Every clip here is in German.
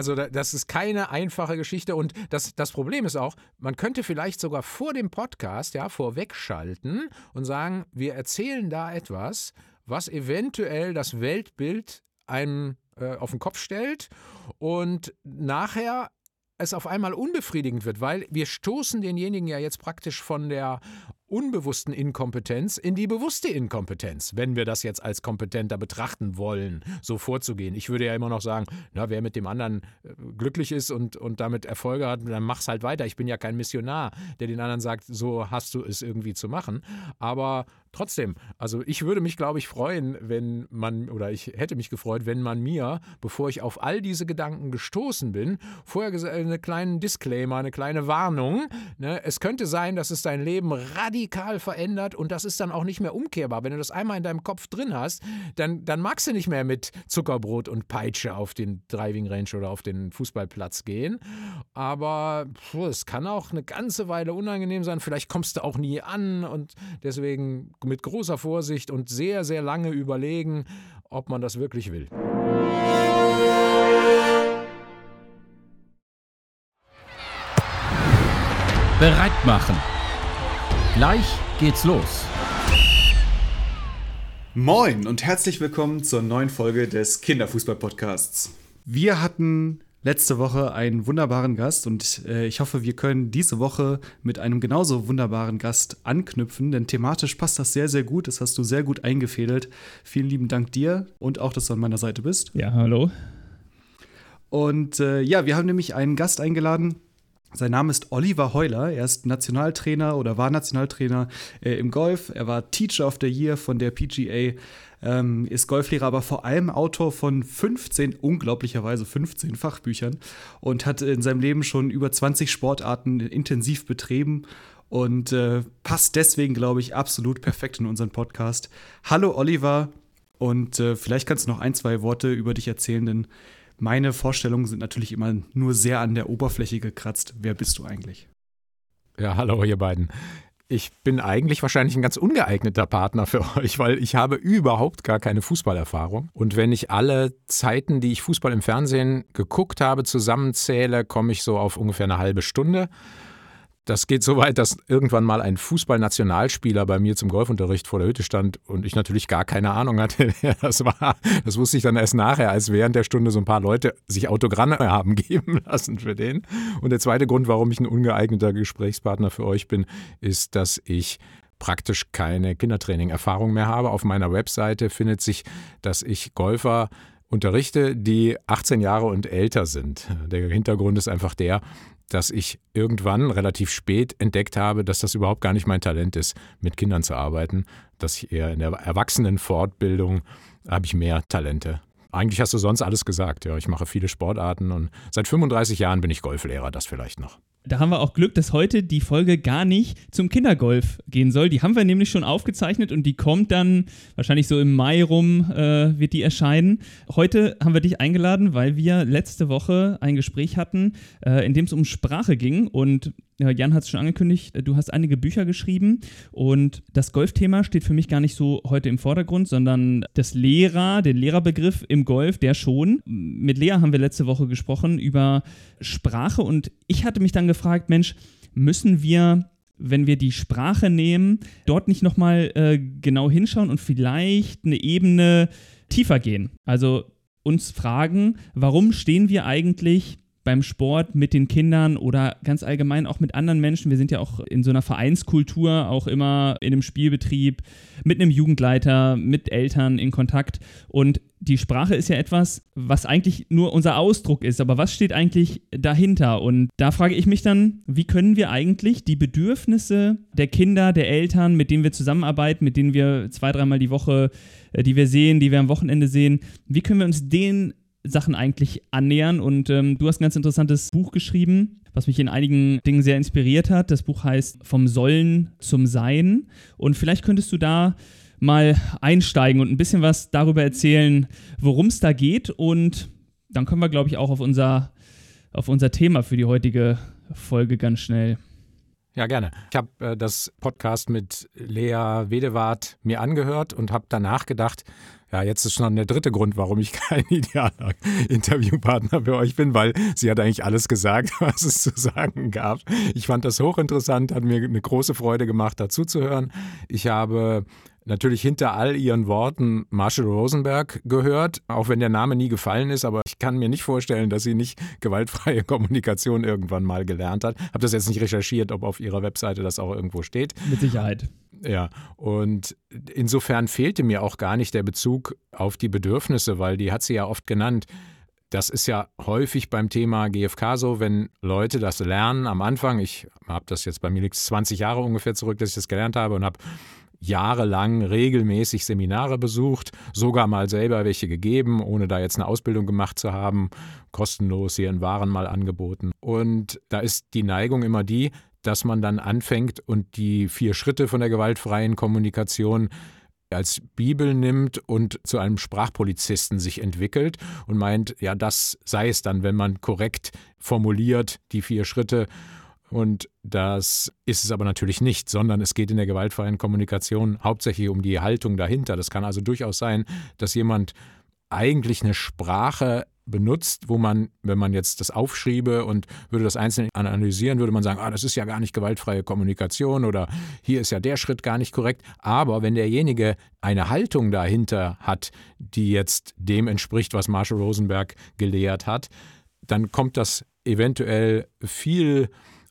Also das ist keine einfache Geschichte. Und das, das Problem ist auch, man könnte vielleicht sogar vor dem Podcast ja vorwegschalten und sagen, wir erzählen da etwas, was eventuell das Weltbild einem äh, auf den Kopf stellt und nachher es auf einmal unbefriedigend wird, weil wir stoßen denjenigen ja jetzt praktisch von der unbewussten Inkompetenz in die bewusste Inkompetenz, wenn wir das jetzt als kompetenter betrachten wollen, so vorzugehen. Ich würde ja immer noch sagen, na, wer mit dem anderen äh, glücklich ist und, und damit Erfolge hat, dann mach's halt weiter. Ich bin ja kein Missionar, der den anderen sagt, so hast du es irgendwie zu machen. Aber trotzdem, also ich würde mich, glaube ich, freuen, wenn man, oder ich hätte mich gefreut, wenn man mir, bevor ich auf all diese Gedanken gestoßen bin, vorher einen kleinen Disclaimer, eine kleine Warnung. Ne? Es könnte sein, dass es dein Leben radikal verändert und das ist dann auch nicht mehr umkehrbar. Wenn du das einmal in deinem Kopf drin hast, dann, dann magst du nicht mehr mit Zuckerbrot und Peitsche auf den Driving Range oder auf den Fußballplatz gehen. Aber es kann auch eine ganze Weile unangenehm sein. Vielleicht kommst du auch nie an und deswegen mit großer Vorsicht und sehr, sehr lange überlegen, ob man das wirklich will. Bereit machen. Gleich geht's los. Moin und herzlich willkommen zur neuen Folge des Kinderfußball-Podcasts. Wir hatten letzte Woche einen wunderbaren Gast und äh, ich hoffe, wir können diese Woche mit einem genauso wunderbaren Gast anknüpfen, denn thematisch passt das sehr, sehr gut. Das hast du sehr gut eingefädelt. Vielen lieben Dank dir und auch, dass du an meiner Seite bist. Ja, hallo. Und äh, ja, wir haben nämlich einen Gast eingeladen, sein Name ist Oliver Heuler. Er ist Nationaltrainer oder war Nationaltrainer äh, im Golf. Er war Teacher of the Year von der PGA, ähm, ist Golflehrer, aber vor allem Autor von 15, unglaublicherweise 15 Fachbüchern und hat in seinem Leben schon über 20 Sportarten intensiv betrieben und äh, passt deswegen, glaube ich, absolut perfekt in unseren Podcast. Hallo Oliver und äh, vielleicht kannst du noch ein, zwei Worte über dich erzählen, denn meine Vorstellungen sind natürlich immer nur sehr an der Oberfläche gekratzt. Wer bist du eigentlich? Ja, hallo ihr beiden. Ich bin eigentlich wahrscheinlich ein ganz ungeeigneter Partner für euch, weil ich habe überhaupt gar keine Fußballerfahrung. Und wenn ich alle Zeiten, die ich Fußball im Fernsehen geguckt habe, zusammenzähle, komme ich so auf ungefähr eine halbe Stunde. Das geht so weit, dass irgendwann mal ein Fußballnationalspieler bei mir zum Golfunterricht vor der Hütte stand und ich natürlich gar keine Ahnung hatte, wer das war. Das wusste ich dann erst nachher, als während der Stunde so ein paar Leute sich Autogramme haben geben lassen für den. Und der zweite Grund, warum ich ein ungeeigneter Gesprächspartner für euch bin, ist, dass ich praktisch keine Kindertraining-Erfahrung mehr habe. Auf meiner Webseite findet sich, dass ich Golfer unterrichte, die 18 Jahre und älter sind. Der Hintergrund ist einfach der, dass ich irgendwann relativ spät entdeckt habe, dass das überhaupt gar nicht mein Talent ist, mit Kindern zu arbeiten, dass ich eher in der Erwachsenenfortbildung habe ich mehr Talente. Eigentlich hast du sonst alles gesagt. Ja, ich mache viele Sportarten und seit 35 Jahren bin ich Golflehrer, das vielleicht noch. Da haben wir auch Glück, dass heute die Folge gar nicht zum Kindergolf gehen soll. Die haben wir nämlich schon aufgezeichnet und die kommt dann wahrscheinlich so im Mai rum, äh, wird die erscheinen. Heute haben wir dich eingeladen, weil wir letzte Woche ein Gespräch hatten, äh, in dem es um Sprache ging und Jan hat es schon angekündigt, du hast einige Bücher geschrieben und das Golfthema steht für mich gar nicht so heute im Vordergrund, sondern das Lehrer, der Lehrerbegriff im Golf, der schon. Mit Lea haben wir letzte Woche gesprochen über Sprache und ich hatte mich dann gefragt, Mensch, müssen wir wenn wir die Sprache nehmen, dort nicht nochmal äh, genau hinschauen und vielleicht eine Ebene tiefer gehen. Also uns fragen, warum stehen wir eigentlich beim Sport mit den Kindern oder ganz allgemein auch mit anderen Menschen. Wir sind ja auch in so einer Vereinskultur, auch immer in einem Spielbetrieb, mit einem Jugendleiter, mit Eltern in Kontakt. Und die Sprache ist ja etwas, was eigentlich nur unser Ausdruck ist. Aber was steht eigentlich dahinter? Und da frage ich mich dann, wie können wir eigentlich die Bedürfnisse der Kinder, der Eltern, mit denen wir zusammenarbeiten, mit denen wir zwei, dreimal die Woche, äh, die wir sehen, die wir am Wochenende sehen, wie können wir uns denen Sachen eigentlich annähern. Und ähm, du hast ein ganz interessantes Buch geschrieben, was mich in einigen Dingen sehr inspiriert hat. Das Buch heißt Vom Sollen zum Sein. Und vielleicht könntest du da mal einsteigen und ein bisschen was darüber erzählen, worum es da geht. Und dann können wir, glaube ich, auch auf unser, auf unser Thema für die heutige Folge ganz schnell Ja, gerne. Ich habe äh, das Podcast mit Lea Wedewart mir angehört und habe danach gedacht, ja, jetzt ist schon der dritte Grund, warum ich kein idealer Interviewpartner für euch bin, weil sie hat eigentlich alles gesagt, was es zu sagen gab. Ich fand das hochinteressant, hat mir eine große Freude gemacht, dazu zu hören. Ich habe natürlich hinter all ihren Worten Marshall Rosenberg gehört, auch wenn der Name nie gefallen ist, aber ich kann mir nicht vorstellen, dass sie nicht gewaltfreie Kommunikation irgendwann mal gelernt hat. Habe das jetzt nicht recherchiert, ob auf ihrer Webseite das auch irgendwo steht. Mit Sicherheit. Ja, und insofern fehlte mir auch gar nicht der Bezug auf die Bedürfnisse, weil die hat sie ja oft genannt. Das ist ja häufig beim Thema GFK so, wenn Leute das lernen am Anfang. Ich habe das jetzt bei mir liegt 20 Jahre ungefähr zurück, dass ich das gelernt habe und habe jahrelang regelmäßig Seminare besucht, sogar mal selber welche gegeben, ohne da jetzt eine Ausbildung gemacht zu haben, kostenlos hier in Waren mal angeboten. Und da ist die Neigung immer die, dass man dann anfängt und die vier Schritte von der gewaltfreien Kommunikation als Bibel nimmt und zu einem Sprachpolizisten sich entwickelt und meint, ja, das sei es dann, wenn man korrekt formuliert die vier Schritte und das ist es aber natürlich nicht, sondern es geht in der gewaltfreien Kommunikation hauptsächlich um die Haltung dahinter. Das kann also durchaus sein, dass jemand eigentlich eine Sprache benutzt, wo man, wenn man jetzt das aufschriebe und würde das einzeln analysieren, würde man sagen, ah, das ist ja gar nicht gewaltfreie Kommunikation oder hier ist ja der Schritt gar nicht korrekt. Aber wenn derjenige eine Haltung dahinter hat, die jetzt dem entspricht, was Marshall Rosenberg gelehrt hat, dann kommt das eventuell viel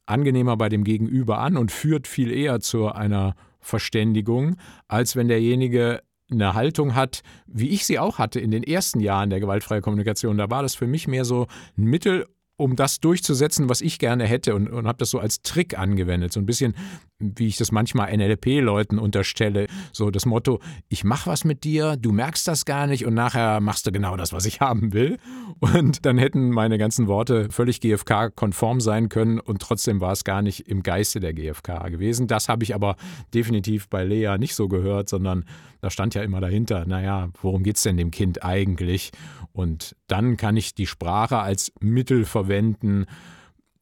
angenehmer bei dem Gegenüber an und führt viel eher zu einer Verständigung, als wenn derjenige eine Haltung hat, wie ich sie auch hatte in den ersten Jahren der gewaltfreien Kommunikation. Da war das für mich mehr so ein Mittel, um das durchzusetzen, was ich gerne hätte und, und habe das so als Trick angewendet. So ein bisschen, wie ich das manchmal NLP-Leuten unterstelle. So das Motto, ich mache was mit dir, du merkst das gar nicht und nachher machst du genau das, was ich haben will. Und dann hätten meine ganzen Worte völlig GFK-konform sein können und trotzdem war es gar nicht im Geiste der GFK gewesen. Das habe ich aber definitiv bei Lea nicht so gehört, sondern da stand ja immer dahinter, naja, worum geht es denn dem Kind eigentlich? Und dann kann ich die Sprache als Mittel verwenden,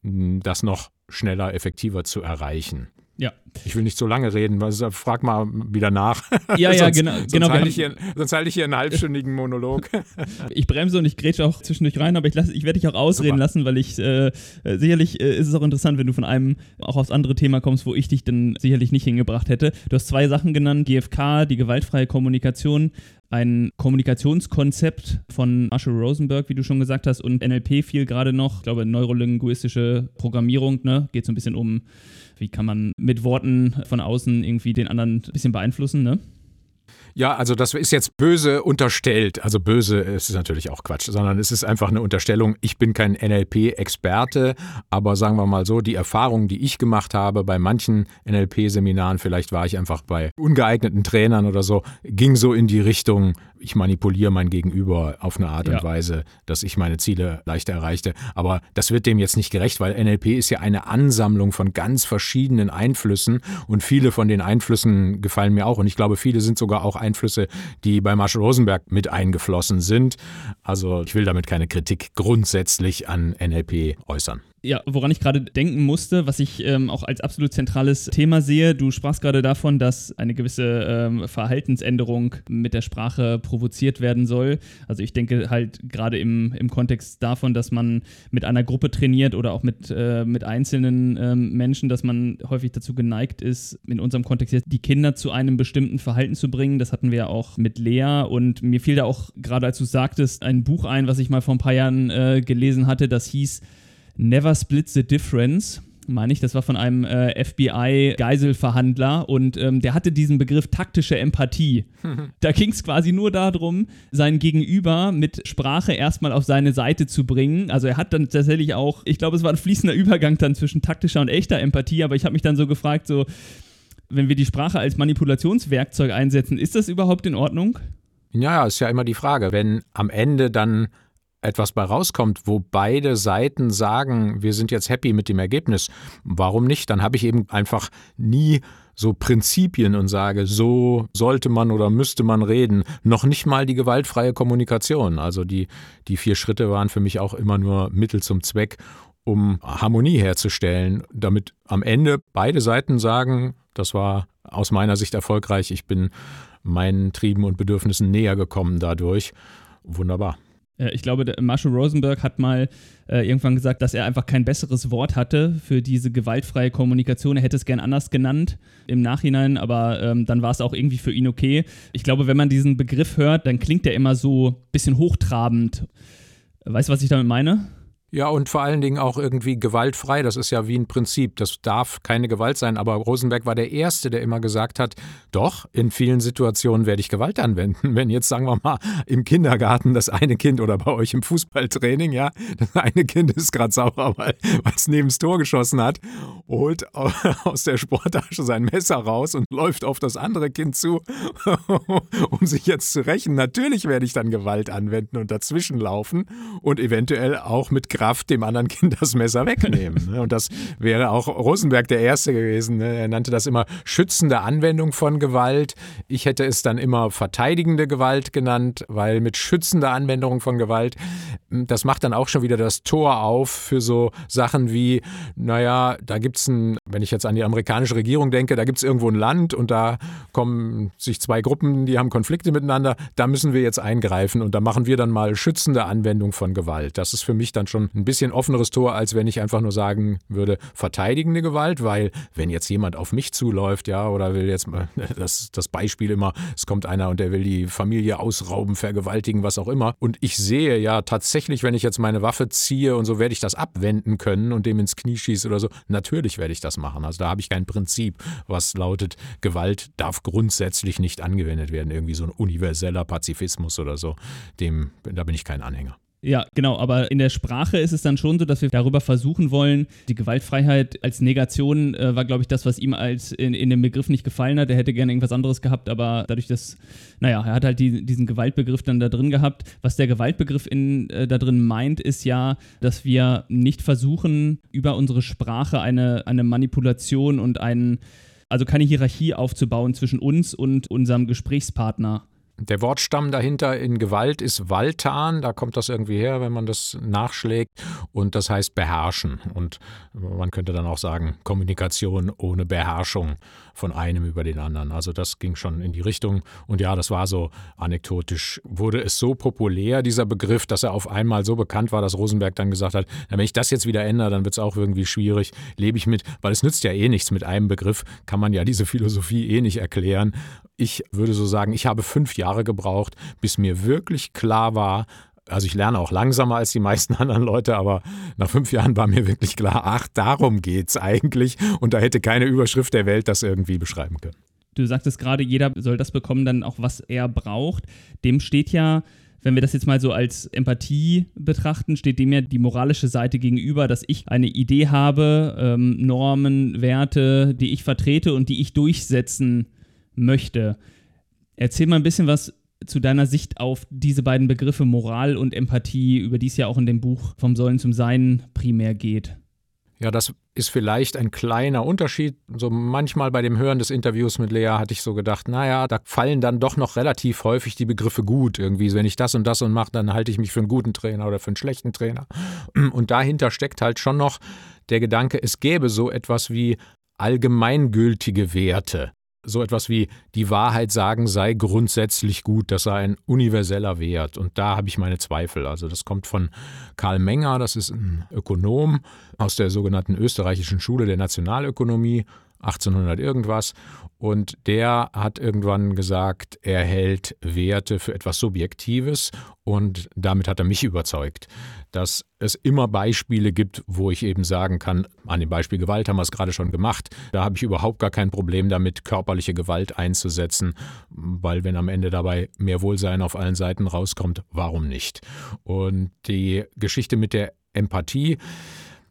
das noch schneller, effektiver zu erreichen. Ja. Ich will nicht so lange reden, also frag mal wieder nach. Ja, ja, sonst, genau. Sonst, genau halte ich, hier, sonst halte ich hier einen halbstündigen Monolog. ich bremse und ich grätsche auch zwischendurch rein, aber ich, ich werde dich auch ausreden Super. lassen, weil ich äh, sicherlich äh, ist es auch interessant, wenn du von einem auch aufs andere Thema kommst, wo ich dich dann sicherlich nicht hingebracht hätte. Du hast zwei Sachen genannt: GFK, die gewaltfreie Kommunikation ein Kommunikationskonzept von Marshall Rosenberg, wie du schon gesagt hast, und NLP fiel gerade noch. Ich glaube, neurolinguistische Programmierung, ne? Geht so ein bisschen um, wie kann man mit Worten von außen irgendwie den anderen ein bisschen beeinflussen, ne? Ja, also das ist jetzt böse unterstellt. Also böse ist natürlich auch Quatsch, sondern es ist einfach eine Unterstellung. Ich bin kein NLP-Experte, aber sagen wir mal so, die Erfahrungen, die ich gemacht habe bei manchen NLP-Seminaren, vielleicht war ich einfach bei ungeeigneten Trainern oder so, ging so in die Richtung, ich manipuliere mein Gegenüber auf eine Art ja. und Weise, dass ich meine Ziele leichter erreichte. Aber das wird dem jetzt nicht gerecht, weil NLP ist ja eine Ansammlung von ganz verschiedenen Einflüssen und viele von den Einflüssen gefallen mir auch und ich glaube, viele sind sogar auch Einflüsse, die bei Marshall Rosenberg mit eingeflossen sind. Also ich will damit keine Kritik grundsätzlich an NLP äußern. Ja, woran ich gerade denken musste, was ich ähm, auch als absolut zentrales Thema sehe, du sprachst gerade davon, dass eine gewisse ähm, Verhaltensänderung mit der Sprache provoziert werden soll. Also ich denke halt gerade im, im Kontext davon, dass man mit einer Gruppe trainiert oder auch mit, äh, mit einzelnen ähm, Menschen, dass man häufig dazu geneigt ist, in unserem Kontext jetzt die Kinder zu einem bestimmten Verhalten zu bringen. Das hatten wir ja auch mit Lea und mir fiel da auch gerade, als du sagtest, ein Buch ein, was ich mal vor ein paar Jahren äh, gelesen hatte, das hieß Never Split the Difference meine ich, das war von einem äh, FBI-Geiselverhandler und ähm, der hatte diesen Begriff taktische Empathie. da ging es quasi nur darum, sein Gegenüber mit Sprache erstmal auf seine Seite zu bringen. Also er hat dann tatsächlich auch, ich glaube, es war ein fließender Übergang dann zwischen taktischer und echter Empathie, aber ich habe mich dann so gefragt, so, wenn wir die Sprache als Manipulationswerkzeug einsetzen, ist das überhaupt in Ordnung? Ja, ist ja immer die Frage, wenn am Ende dann etwas bei rauskommt, wo beide Seiten sagen, wir sind jetzt happy mit dem Ergebnis, warum nicht? Dann habe ich eben einfach nie so Prinzipien und sage, so sollte man oder müsste man reden. Noch nicht mal die gewaltfreie Kommunikation. Also die, die vier Schritte waren für mich auch immer nur Mittel zum Zweck, um Harmonie herzustellen, damit am Ende beide Seiten sagen, das war aus meiner Sicht erfolgreich, ich bin meinen Trieben und Bedürfnissen näher gekommen dadurch. Wunderbar. Äh, ich glaube, Marshall Rosenberg hat mal äh, irgendwann gesagt, dass er einfach kein besseres Wort hatte für diese gewaltfreie Kommunikation. Er hätte es gern anders genannt im Nachhinein, aber ähm, dann war es auch irgendwie für ihn okay. Ich glaube, wenn man diesen Begriff hört, dann klingt der immer so ein bisschen hochtrabend. Weißt du, was ich damit meine? Ja, und vor allen Dingen auch irgendwie gewaltfrei. Das ist ja wie ein Prinzip. Das darf keine Gewalt sein. Aber Rosenberg war der Erste, der immer gesagt hat, doch, in vielen Situationen werde ich Gewalt anwenden. Wenn jetzt, sagen wir mal, im Kindergarten das eine Kind oder bei euch im Fußballtraining, ja, das eine Kind ist gerade sauer, weil es neben das Tor geschossen hat, holt aus der Sporttasche sein Messer raus und läuft auf das andere Kind zu, um sich jetzt zu rächen. Natürlich werde ich dann Gewalt anwenden und dazwischen laufen und eventuell auch mit Kraft dem anderen Kind das Messer wegnehmen. Ne? Und das wäre auch Rosenberg der Erste gewesen. Ne? Er nannte das immer schützende Anwendung von Gewalt. Ich hätte es dann immer verteidigende Gewalt genannt, weil mit schützender Anwendung von Gewalt, hm, das macht dann auch schon wieder das Tor auf für so Sachen wie, naja, da gibt es ein, wenn ich jetzt an die amerikanische Regierung denke, da gibt es irgendwo ein Land und da kommen sich zwei Gruppen, die haben Konflikte miteinander, da müssen wir jetzt eingreifen und da machen wir dann mal schützende Anwendung von Gewalt. Das ist für mich dann schon ein bisschen offeneres Tor, als wenn ich einfach nur sagen würde, verteidigende Gewalt, weil wenn jetzt jemand auf mich zuläuft, ja, oder will jetzt das, das Beispiel immer, es kommt einer und der will die Familie ausrauben, vergewaltigen, was auch immer. Und ich sehe ja tatsächlich, wenn ich jetzt meine Waffe ziehe und so werde ich das abwenden können und dem ins Knie schieße oder so. Natürlich werde ich das machen. Also da habe ich kein Prinzip, was lautet, Gewalt darf grundsätzlich nicht angewendet werden. Irgendwie so ein universeller Pazifismus oder so. Dem, da bin ich kein Anhänger. Ja, genau, aber in der Sprache ist es dann schon so, dass wir darüber versuchen wollen, die Gewaltfreiheit als Negation äh, war, glaube ich, das, was ihm als in, in dem Begriff nicht gefallen hat. Er hätte gerne irgendwas anderes gehabt, aber dadurch, dass, naja, er hat halt die, diesen Gewaltbegriff dann da drin gehabt. Was der Gewaltbegriff in, äh, da drin meint, ist ja, dass wir nicht versuchen, über unsere Sprache eine, eine Manipulation und einen, also keine Hierarchie aufzubauen zwischen uns und unserem Gesprächspartner der Wortstamm dahinter in Gewalt ist Waltan, da kommt das irgendwie her, wenn man das nachschlägt, und das heißt beherrschen. Und man könnte dann auch sagen, Kommunikation ohne Beherrschung von einem über den anderen. Also das ging schon in die Richtung. Und ja, das war so anekdotisch, wurde es so populär, dieser Begriff, dass er auf einmal so bekannt war, dass Rosenberg dann gesagt hat, wenn ich das jetzt wieder ändere, dann wird es auch irgendwie schwierig, lebe ich mit, weil es nützt ja eh nichts mit einem Begriff, kann man ja diese Philosophie eh nicht erklären. Ich würde so sagen, ich habe fünf Jahre gebraucht, bis mir wirklich klar war, also ich lerne auch langsamer als die meisten anderen Leute, aber nach fünf Jahren war mir wirklich klar, ach, darum geht's eigentlich. Und da hätte keine Überschrift der Welt das irgendwie beschreiben können. Du sagtest gerade, jeder soll das bekommen, dann auch was er braucht. Dem steht ja wenn wir das jetzt mal so als Empathie betrachten, steht dem ja die moralische Seite gegenüber, dass ich eine Idee habe, ähm, Normen, Werte, die ich vertrete und die ich durchsetzen möchte. Erzähl mal ein bisschen was zu deiner Sicht auf diese beiden Begriffe Moral und Empathie, über die es ja auch in dem Buch Vom Sollen zum Sein primär geht. Ja, das ist vielleicht ein kleiner Unterschied. So manchmal bei dem Hören des Interviews mit Lea hatte ich so gedacht, naja, da fallen dann doch noch relativ häufig die Begriffe gut. Irgendwie, wenn ich das und das und mache, dann halte ich mich für einen guten Trainer oder für einen schlechten Trainer. Und dahinter steckt halt schon noch der Gedanke, es gäbe so etwas wie allgemeingültige Werte so etwas wie die Wahrheit sagen sei grundsätzlich gut, das sei ein universeller Wert. Und da habe ich meine Zweifel. Also das kommt von Karl Menger, das ist ein Ökonom aus der sogenannten österreichischen Schule der Nationalökonomie, 1800 irgendwas. Und der hat irgendwann gesagt, er hält Werte für etwas Subjektives und damit hat er mich überzeugt, dass es immer Beispiele gibt, wo ich eben sagen kann, an dem Beispiel Gewalt haben wir es gerade schon gemacht, da habe ich überhaupt gar kein Problem damit, körperliche Gewalt einzusetzen, weil wenn am Ende dabei mehr Wohlsein auf allen Seiten rauskommt, warum nicht? Und die Geschichte mit der Empathie,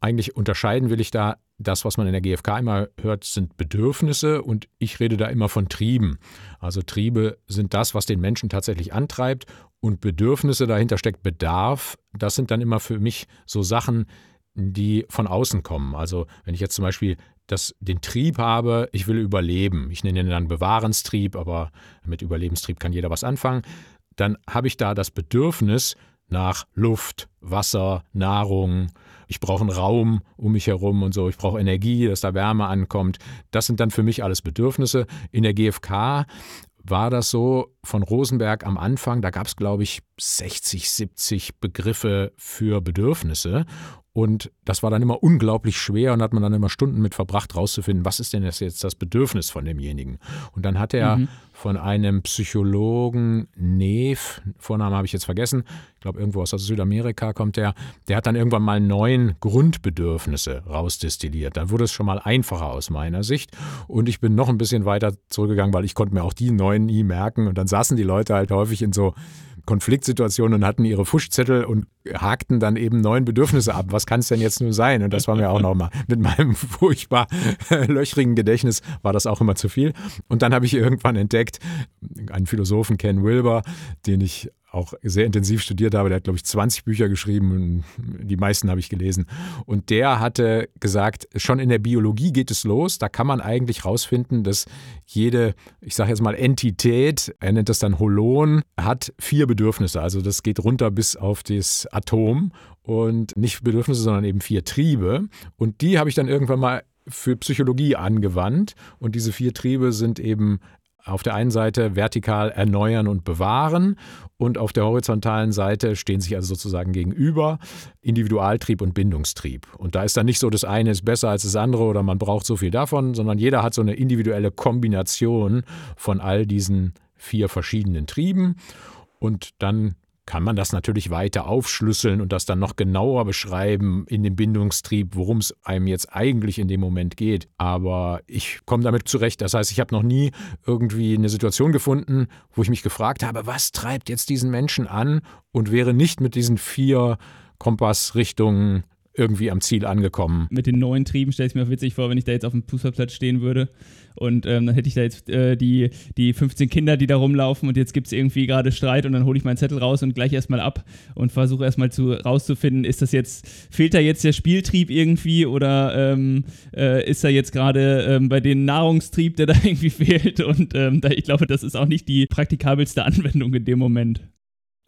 eigentlich unterscheiden will ich da das, was man in der GfK immer hört, sind Bedürfnisse und ich rede da immer von Trieben. Also Triebe sind das, was den Menschen tatsächlich antreibt und Bedürfnisse, dahinter steckt Bedarf. Das sind dann immer für mich so Sachen, die von außen kommen. Also wenn ich jetzt zum Beispiel das, den Trieb habe, ich will überleben, ich nenne ihn dann Bewahrenstrieb, aber mit Überlebenstrieb kann jeder was anfangen, dann habe ich da das Bedürfnis, nach Luft, Wasser, Nahrung. Ich brauche einen Raum um mich herum und so. Ich brauche Energie, dass da Wärme ankommt. Das sind dann für mich alles Bedürfnisse. In der GfK war das so von Rosenberg am Anfang, da gab es, glaube ich, 60, 70 Begriffe für Bedürfnisse. Und das war dann immer unglaublich schwer und hat man dann immer Stunden mit verbracht, rauszufinden, was ist denn jetzt das Bedürfnis von demjenigen. Und dann hat er mhm. von einem Psychologen, Neef, Vorname habe ich jetzt vergessen, ich glaube irgendwo aus Südamerika kommt der, der hat dann irgendwann mal neun Grundbedürfnisse rausdestilliert. Dann wurde es schon mal einfacher aus meiner Sicht. Und ich bin noch ein bisschen weiter zurückgegangen, weil ich konnte mir auch die neun nie merken. Und dann saßen die Leute halt häufig in so Konfliktsituationen und hatten ihre Fuschzettel und hakten dann eben neun Bedürfnisse ab. Was kann es denn jetzt nur sein? Und das war mir auch nochmal mit meinem furchtbar löchrigen Gedächtnis war das auch immer zu viel. Und dann habe ich irgendwann entdeckt, einen Philosophen Ken Wilber, den ich auch sehr intensiv studiert habe. Der hat, glaube ich, 20 Bücher geschrieben. Die meisten habe ich gelesen. Und der hatte gesagt, schon in der Biologie geht es los. Da kann man eigentlich rausfinden, dass jede, ich sage jetzt mal, Entität, er nennt das dann Holon, hat vier Bedürfnisse. Also das geht runter bis auf das Atom. Und nicht Bedürfnisse, sondern eben vier Triebe. Und die habe ich dann irgendwann mal für Psychologie angewandt. Und diese vier Triebe sind eben auf der einen Seite vertikal erneuern und bewahren und auf der horizontalen Seite stehen sich also sozusagen gegenüber Individualtrieb und Bindungstrieb. Und da ist dann nicht so, das eine ist besser als das andere oder man braucht so viel davon, sondern jeder hat so eine individuelle Kombination von all diesen vier verschiedenen Trieben. Und dann kann man das natürlich weiter aufschlüsseln und das dann noch genauer beschreiben in dem Bindungstrieb, worum es einem jetzt eigentlich in dem Moment geht. Aber ich komme damit zurecht. Das heißt, ich habe noch nie irgendwie eine Situation gefunden, wo ich mich gefragt habe, was treibt jetzt diesen Menschen an und wäre nicht mit diesen vier Kompassrichtungen irgendwie am Ziel angekommen. Mit den neuen Trieben stelle ich mir witzig vor, wenn ich da jetzt auf dem Fußballplatz stehen würde und ähm, dann hätte ich da jetzt äh, die, die 15 Kinder, die da rumlaufen und jetzt gibt es irgendwie gerade Streit und dann hole ich meinen Zettel raus und gleich erstmal ab und versuche erstmal zu, rauszufinden, ist das jetzt, fehlt da jetzt der Spieltrieb irgendwie oder ähm, äh, ist da jetzt gerade ähm, bei den Nahrungstrieb, der da irgendwie fehlt und ähm, da, ich glaube, das ist auch nicht die praktikabelste Anwendung in dem Moment.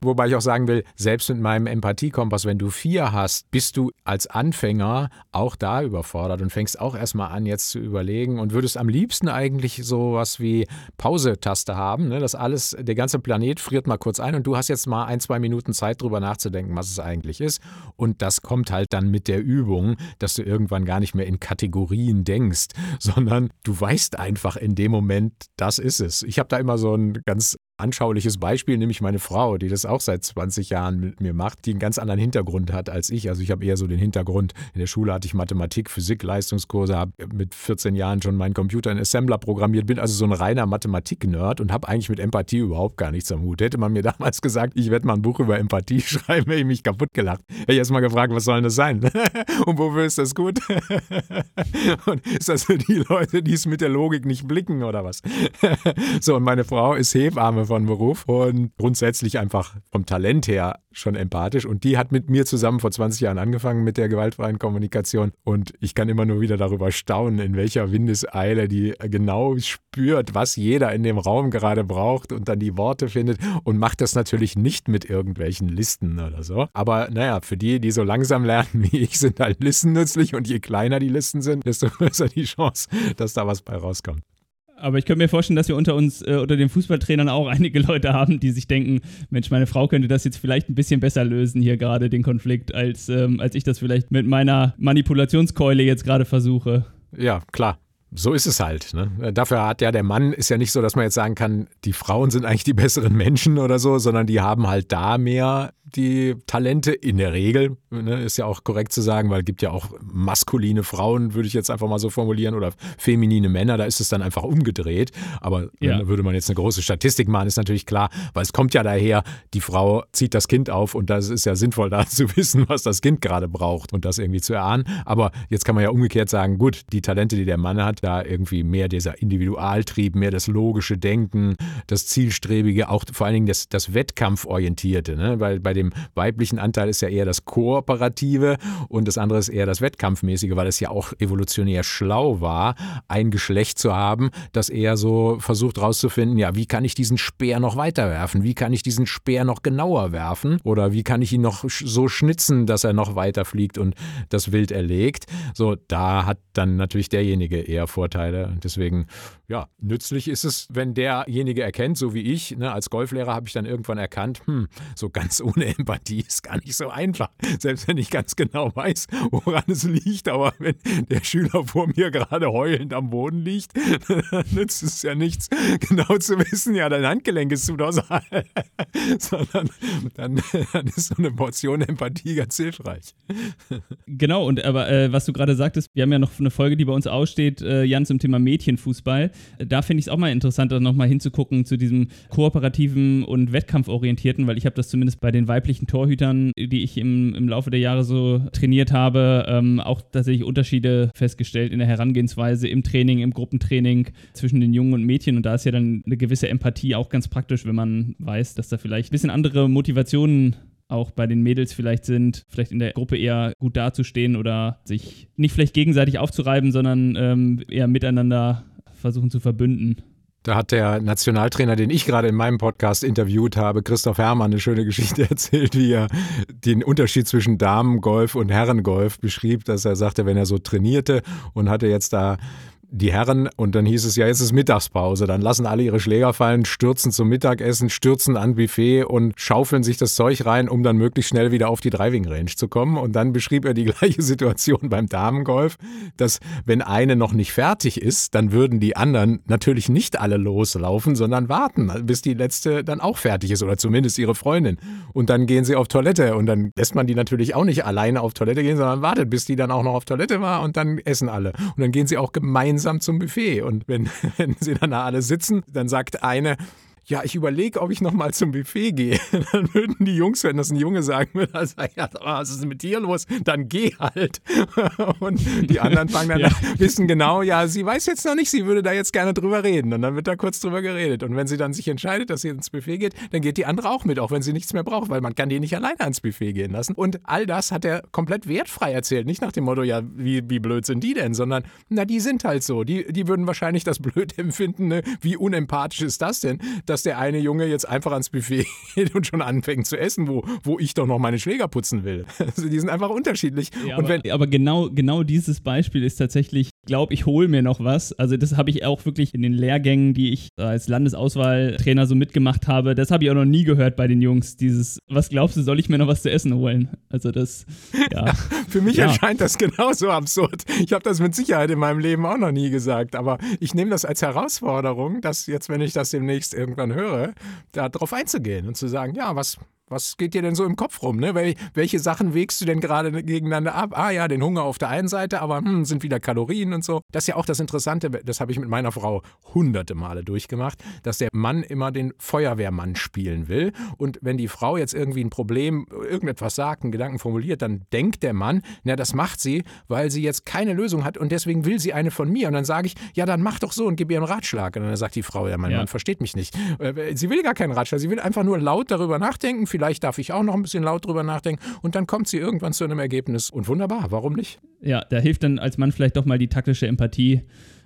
Wobei ich auch sagen will, selbst mit meinem Empathiekompass, wenn du vier hast, bist du als Anfänger auch da überfordert und fängst auch erstmal an, jetzt zu überlegen und würdest am liebsten eigentlich sowas wie Pause-Taste haben, ne? dass alles, der ganze Planet friert mal kurz ein und du hast jetzt mal ein, zwei Minuten Zeit drüber nachzudenken, was es eigentlich ist. Und das kommt halt dann mit der Übung, dass du irgendwann gar nicht mehr in Kategorien denkst, sondern du weißt einfach in dem Moment, das ist es. Ich habe da immer so ein ganz anschauliches Beispiel, nämlich meine Frau, die das auch seit 20 Jahren mit mir macht, die einen ganz anderen Hintergrund hat als ich. Also ich habe eher so den Hintergrund, in der Schule hatte ich Mathematik, Physik, Leistungskurse, habe mit 14 Jahren schon meinen Computer in Assembler programmiert, bin also so ein reiner Mathematik-Nerd und habe eigentlich mit Empathie überhaupt gar nichts am Hut. Hätte man mir damals gesagt, ich werde mal ein Buch über Empathie schreiben, hätte ich mich kaputt gelacht. Hätte ich erst mal gefragt, was soll denn das sein? und wofür ist das gut? und ist das für die Leute, die es mit der Logik nicht blicken oder was? so, und meine Frau ist Hebamme von Beruf und grundsätzlich einfach vom Talent her schon empathisch. Und die hat mit mir zusammen vor 20 Jahren angefangen mit der gewaltfreien Kommunikation. Und ich kann immer nur wieder darüber staunen, in welcher Windeseile die genau spürt, was jeder in dem Raum gerade braucht und dann die Worte findet und macht das natürlich nicht mit irgendwelchen Listen oder so. Aber naja, für die, die so langsam lernen wie ich, sind halt Listen nützlich und je kleiner die Listen sind, desto größer die Chance, dass da was bei rauskommt. Aber ich könnte mir vorstellen, dass wir unter uns, äh, unter den Fußballtrainern auch einige Leute haben, die sich denken, Mensch, meine Frau könnte das jetzt vielleicht ein bisschen besser lösen hier gerade, den Konflikt, als, ähm, als ich das vielleicht mit meiner Manipulationskeule jetzt gerade versuche. Ja, klar. So ist es halt. Ne? Dafür hat ja der Mann, ist ja nicht so, dass man jetzt sagen kann, die Frauen sind eigentlich die besseren Menschen oder so, sondern die haben halt da mehr die Talente in der Regel, ne, ist ja auch korrekt zu sagen, weil es gibt ja auch maskuline Frauen, würde ich jetzt einfach mal so formulieren, oder feminine Männer, da ist es dann einfach umgedreht. Aber ja. würde man jetzt eine große Statistik machen, ist natürlich klar, weil es kommt ja daher, die Frau zieht das Kind auf und das ist ja sinnvoll, da zu wissen, was das Kind gerade braucht und das irgendwie zu erahnen. Aber jetzt kann man ja umgekehrt sagen, gut, die Talente, die der Mann hat, da irgendwie mehr dieser Individualtrieb, mehr das logische Denken, das Zielstrebige, auch vor allen Dingen das, das Wettkampforientierte, ne? weil bei dem weiblichen Anteil ist ja eher das Kooperative und das andere ist eher das Wettkampfmäßige, weil es ja auch evolutionär schlau war, ein Geschlecht zu haben, das eher so versucht rauszufinden, ja, wie kann ich diesen Speer noch weiter werfen? Wie kann ich diesen Speer noch genauer werfen? Oder wie kann ich ihn noch so schnitzen, dass er noch weiter fliegt und das Wild erlegt? So, da hat dann natürlich derjenige eher Vorteile. Deswegen, ja, nützlich ist es, wenn derjenige erkennt, so wie ich, ne, als Golflehrer habe ich dann irgendwann erkannt, hm, so ganz ohne Empathie ist gar nicht so einfach. Selbst wenn ich ganz genau weiß, woran es liegt, aber wenn der Schüler vor mir gerade heulend am Boden liegt, dann nützt es ja nichts, genau zu wissen, ja, dein Handgelenk ist zu dorsal. Sondern dann, dann, ist so eine Portion Empathie ganz hilfreich. Genau, und aber äh, was du gerade sagtest, wir haben ja noch eine Folge, die bei uns aussteht, äh, Jan, zum Thema Mädchenfußball. Da finde ich es auch mal interessant, nochmal hinzugucken zu diesem kooperativen und wettkampforientierten, weil ich habe das zumindest bei den weiblichen Torhütern, die ich im, im Laufe der Jahre so trainiert habe, ähm, auch tatsächlich Unterschiede festgestellt in der Herangehensweise im Training, im Gruppentraining zwischen den Jungen und Mädchen. Und da ist ja dann eine gewisse Empathie auch ganz praktisch, wenn man weiß, dass da vielleicht ein bisschen andere Motivationen auch bei den Mädels vielleicht sind, vielleicht in der Gruppe eher gut dazustehen oder sich nicht vielleicht gegenseitig aufzureiben, sondern ähm, eher miteinander versuchen zu verbünden. Da hat der Nationaltrainer, den ich gerade in meinem Podcast interviewt habe, Christoph Herrmann, eine schöne Geschichte erzählt, wie er den Unterschied zwischen Damengolf und Herrengolf beschrieb, dass er sagte, wenn er so trainierte und hatte jetzt da die Herren und dann hieß es ja, jetzt ist Mittagspause. Dann lassen alle ihre Schläger fallen, stürzen zum Mittagessen, stürzen an Buffet und schaufeln sich das Zeug rein, um dann möglichst schnell wieder auf die Driving Range zu kommen. Und dann beschrieb er die gleiche Situation beim Damengolf, dass wenn eine noch nicht fertig ist, dann würden die anderen natürlich nicht alle loslaufen, sondern warten, bis die letzte dann auch fertig ist oder zumindest ihre Freundin. Und dann gehen sie auf Toilette und dann lässt man die natürlich auch nicht alleine auf Toilette gehen, sondern wartet, bis die dann auch noch auf Toilette war und dann essen alle. Und dann gehen sie auch gemeinsam gemeinsam zum Buffet. Und wenn, wenn sie dann da alle sitzen, dann sagt eine, ja, ich überlege, ob ich nochmal zum Buffet gehe. Dann würden die Jungs, wenn das ein Junge sagen würde, also, ja, was ist mit dir los? Dann geh halt. Und die anderen fangen dann ja. an, wissen genau, ja, sie weiß jetzt noch nicht, sie würde da jetzt gerne drüber reden. Und dann wird da kurz drüber geredet. Und wenn sie dann sich entscheidet, dass sie ins Buffet geht, dann geht die andere auch mit, auch wenn sie nichts mehr braucht, weil man kann die nicht alleine ans Buffet gehen lassen. Und all das hat er komplett wertfrei erzählt. Nicht nach dem Motto, ja, wie, wie blöd sind die denn, sondern, na, die sind halt so. Die, die würden wahrscheinlich das blöd empfinden. Ne? Wie unempathisch ist das denn, dass dass der eine Junge jetzt einfach ans Buffet geht und schon anfängt zu essen, wo, wo ich doch noch meine Schläger putzen will. Also die sind einfach unterschiedlich. Ja, und aber, wenn, aber genau, genau dieses Beispiel ist tatsächlich, ich glaube, ich hole mir noch was. Also das habe ich auch wirklich in den Lehrgängen, die ich als Landesauswahltrainer so mitgemacht habe, das habe ich auch noch nie gehört bei den Jungs. Dieses, was glaubst du, soll ich mir noch was zu essen holen? Also das, ja. ja für mich ja. erscheint das genauso absurd. Ich habe das mit Sicherheit in meinem Leben auch noch nie gesagt, aber ich nehme das als Herausforderung, dass jetzt, wenn ich das demnächst irgendwann höre, darauf einzugehen und zu sagen, ja, was, was geht dir denn so im Kopf rum? Ne? Wel welche Sachen wägst du denn gerade gegeneinander ab? Ah ja, den Hunger auf der einen Seite, aber hm, sind wieder Kalorien und so. Das ist ja auch das Interessante, das habe ich mit meiner Frau hunderte Male durchgemacht, dass der Mann immer den Feuerwehrmann spielen will. Und wenn die Frau jetzt irgendwie ein Problem, irgendetwas sagt, einen Gedanken formuliert, dann denkt der Mann, na, das macht sie, weil sie jetzt keine Lösung hat und deswegen will sie eine von mir. Und dann sage ich, ja, dann mach doch so und gib ihr einen Ratschlag. Und dann sagt die Frau, ja, mein ja. Mann versteht mich nicht. Äh, sie will gar keinen Ratschlag, sie will einfach nur laut darüber nachdenken, vielleicht darf ich auch noch ein bisschen laut drüber nachdenken und dann kommt sie irgendwann zu einem Ergebnis und wunderbar, warum nicht? Ja, da hilft dann als Mann vielleicht doch mal die taktische Empathie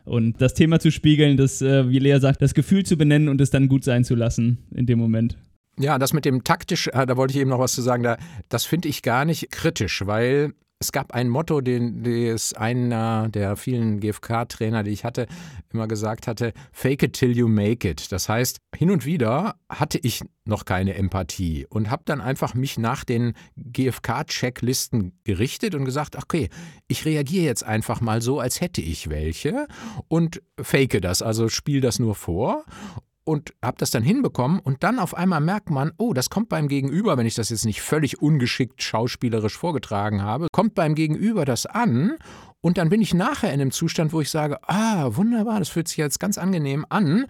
und das Thema zu spiegeln, das, äh, wie Lea sagt, das Gefühl zu benennen und es dann gut sein zu lassen in dem Moment. Ja, das mit dem taktisch, äh, da wollte ich eben noch was zu sagen, da, das finde ich gar nicht kritisch, weil es gab ein Motto, den das einer der vielen GFK-Trainer, die ich hatte, immer gesagt hatte: Fake it till you make it. Das heißt, hin und wieder hatte ich noch keine Empathie und habe dann einfach mich nach den GFK-Checklisten gerichtet und gesagt: Okay, ich reagiere jetzt einfach mal so, als hätte ich welche und fake das, also spiele das nur vor und habe das dann hinbekommen und dann auf einmal merkt man, oh, das kommt beim Gegenüber, wenn ich das jetzt nicht völlig ungeschickt schauspielerisch vorgetragen habe, kommt beim Gegenüber das an und dann bin ich nachher in einem Zustand, wo ich sage, ah, wunderbar, das fühlt sich jetzt ganz angenehm an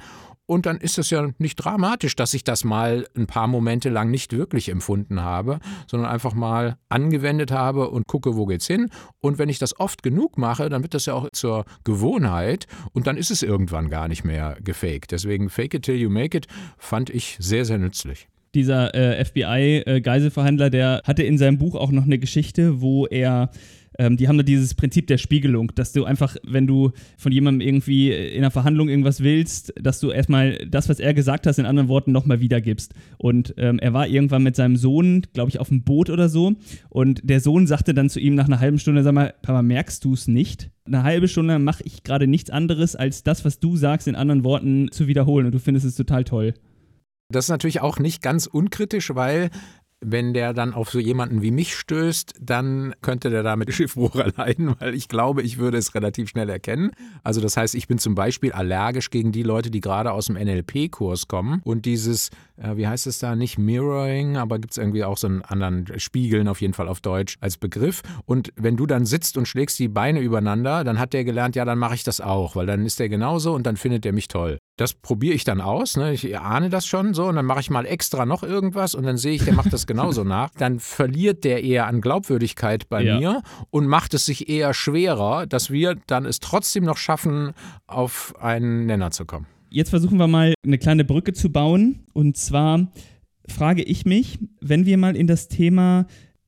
und dann ist es ja nicht dramatisch, dass ich das mal ein paar Momente lang nicht wirklich empfunden habe, sondern einfach mal angewendet habe und gucke, wo geht's hin. Und wenn ich das oft genug mache, dann wird das ja auch zur Gewohnheit und dann ist es irgendwann gar nicht mehr gefaked. Deswegen Fake it till you make it fand ich sehr, sehr nützlich. dieser äh, FBI-Geiselverhandler, äh, der hatte in seinem Buch auch noch eine Geschichte, wo er ähm, die haben da dieses Prinzip der Spiegelung, dass du einfach, wenn du von jemandem irgendwie in einer Verhandlung irgendwas willst, dass du erstmal das, was er gesagt hat, in anderen Worten nochmal wiedergibst. Und ähm, er war irgendwann mit seinem Sohn, glaube ich, auf dem Boot oder so. Und der Sohn sagte dann zu ihm nach einer halben Stunde, sag mal, Papa, merkst du es nicht? Eine halbe Stunde mache ich gerade nichts anderes, als das, was du sagst, in anderen Worten zu wiederholen. Und du findest es total toll. Das ist natürlich auch nicht ganz unkritisch, weil wenn der dann auf so jemanden wie mich stößt, dann könnte der damit Schiffbruch leiden, weil ich glaube, ich würde es relativ schnell erkennen. Also das heißt, ich bin zum Beispiel allergisch gegen die Leute, die gerade aus dem NLP-Kurs kommen und dieses, äh, wie heißt es da, nicht Mirroring, aber gibt es irgendwie auch so einen anderen Spiegeln auf jeden Fall auf Deutsch als Begriff. Und wenn du dann sitzt und schlägst die Beine übereinander, dann hat der gelernt, ja, dann mache ich das auch, weil dann ist der genauso und dann findet er mich toll. Das probiere ich dann aus, ne? ich ahne das schon so und dann mache ich mal extra noch irgendwas und dann sehe ich, der macht das genauso nach. Dann verliert der eher an Glaubwürdigkeit bei ja. mir und macht es sich eher schwerer, dass wir dann es trotzdem noch schaffen, auf einen Nenner zu kommen. Jetzt versuchen wir mal eine kleine Brücke zu bauen und zwar frage ich mich, wenn wir mal in das Thema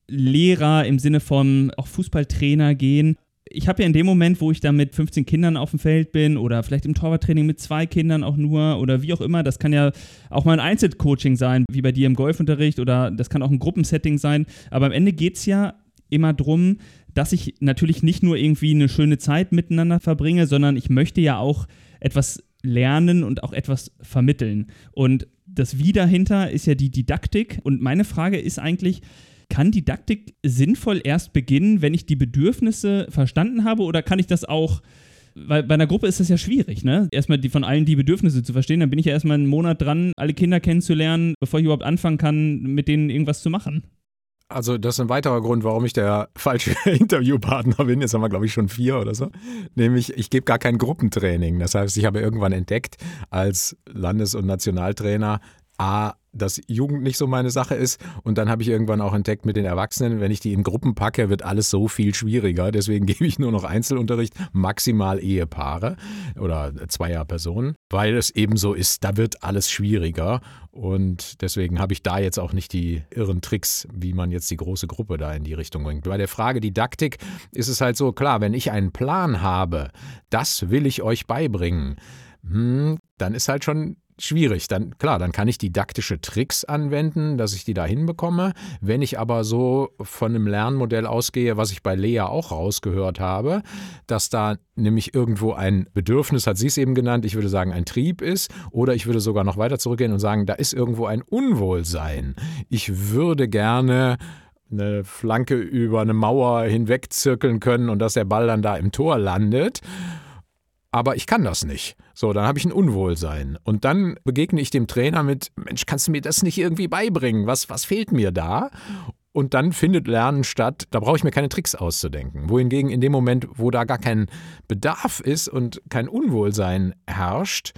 Lehrer im Sinne von auch Fußballtrainer gehen, ich habe ja in dem Moment, wo ich da mit 15 Kindern auf dem Feld bin oder vielleicht im Torwarttraining mit zwei Kindern auch nur oder wie auch immer, das kann ja auch mal ein Einzelcoaching sein, wie bei dir im Golfunterricht oder das kann auch ein Gruppensetting sein. Aber am Ende geht es ja immer darum, dass ich natürlich nicht nur irgendwie eine schöne Zeit miteinander verbringe, sondern ich möchte ja auch etwas lernen und auch etwas vermitteln. Und das Wie dahinter ist ja die Didaktik. Und meine Frage ist eigentlich, kann Didaktik sinnvoll erst beginnen, wenn ich die Bedürfnisse verstanden habe oder kann ich das auch weil bei einer Gruppe ist das ja schwierig, ne? Erstmal die von allen die Bedürfnisse zu verstehen, dann bin ich ja erstmal einen Monat dran, alle Kinder kennenzulernen, bevor ich überhaupt anfangen kann, mit denen irgendwas zu machen. Also, das ist ein weiterer Grund, warum ich der falsche Interviewpartner bin. Jetzt haben wir, glaube ich, schon vier oder so. Nämlich, ich gebe gar kein Gruppentraining. Das heißt, ich habe irgendwann entdeckt, als Landes- und Nationaltrainer, A, dass Jugend nicht so meine Sache ist. Und dann habe ich irgendwann auch entdeckt mit den Erwachsenen, wenn ich die in Gruppen packe, wird alles so viel schwieriger. Deswegen gebe ich nur noch Einzelunterricht, maximal Ehepaare oder Zweierpersonen, weil es eben so ist, da wird alles schwieriger. Und deswegen habe ich da jetzt auch nicht die irren Tricks, wie man jetzt die große Gruppe da in die Richtung bringt. Bei der Frage Didaktik ist es halt so, klar, wenn ich einen Plan habe, das will ich euch beibringen, hm, dann ist halt schon schwierig. Dann klar, dann kann ich didaktische Tricks anwenden, dass ich die da hinbekomme. Wenn ich aber so von einem Lernmodell ausgehe, was ich bei Lea auch rausgehört habe, dass da nämlich irgendwo ein Bedürfnis, hat sie es eben genannt, ich würde sagen ein Trieb ist, oder ich würde sogar noch weiter zurückgehen und sagen, da ist irgendwo ein Unwohlsein. Ich würde gerne eine Flanke über eine Mauer hinweg zirkeln können und dass der Ball dann da im Tor landet aber ich kann das nicht. So, dann habe ich ein Unwohlsein. Und dann begegne ich dem Trainer mit, Mensch, kannst du mir das nicht irgendwie beibringen? Was, was fehlt mir da? Und dann findet Lernen statt, da brauche ich mir keine Tricks auszudenken. Wohingegen in dem Moment, wo da gar kein Bedarf ist und kein Unwohlsein herrscht,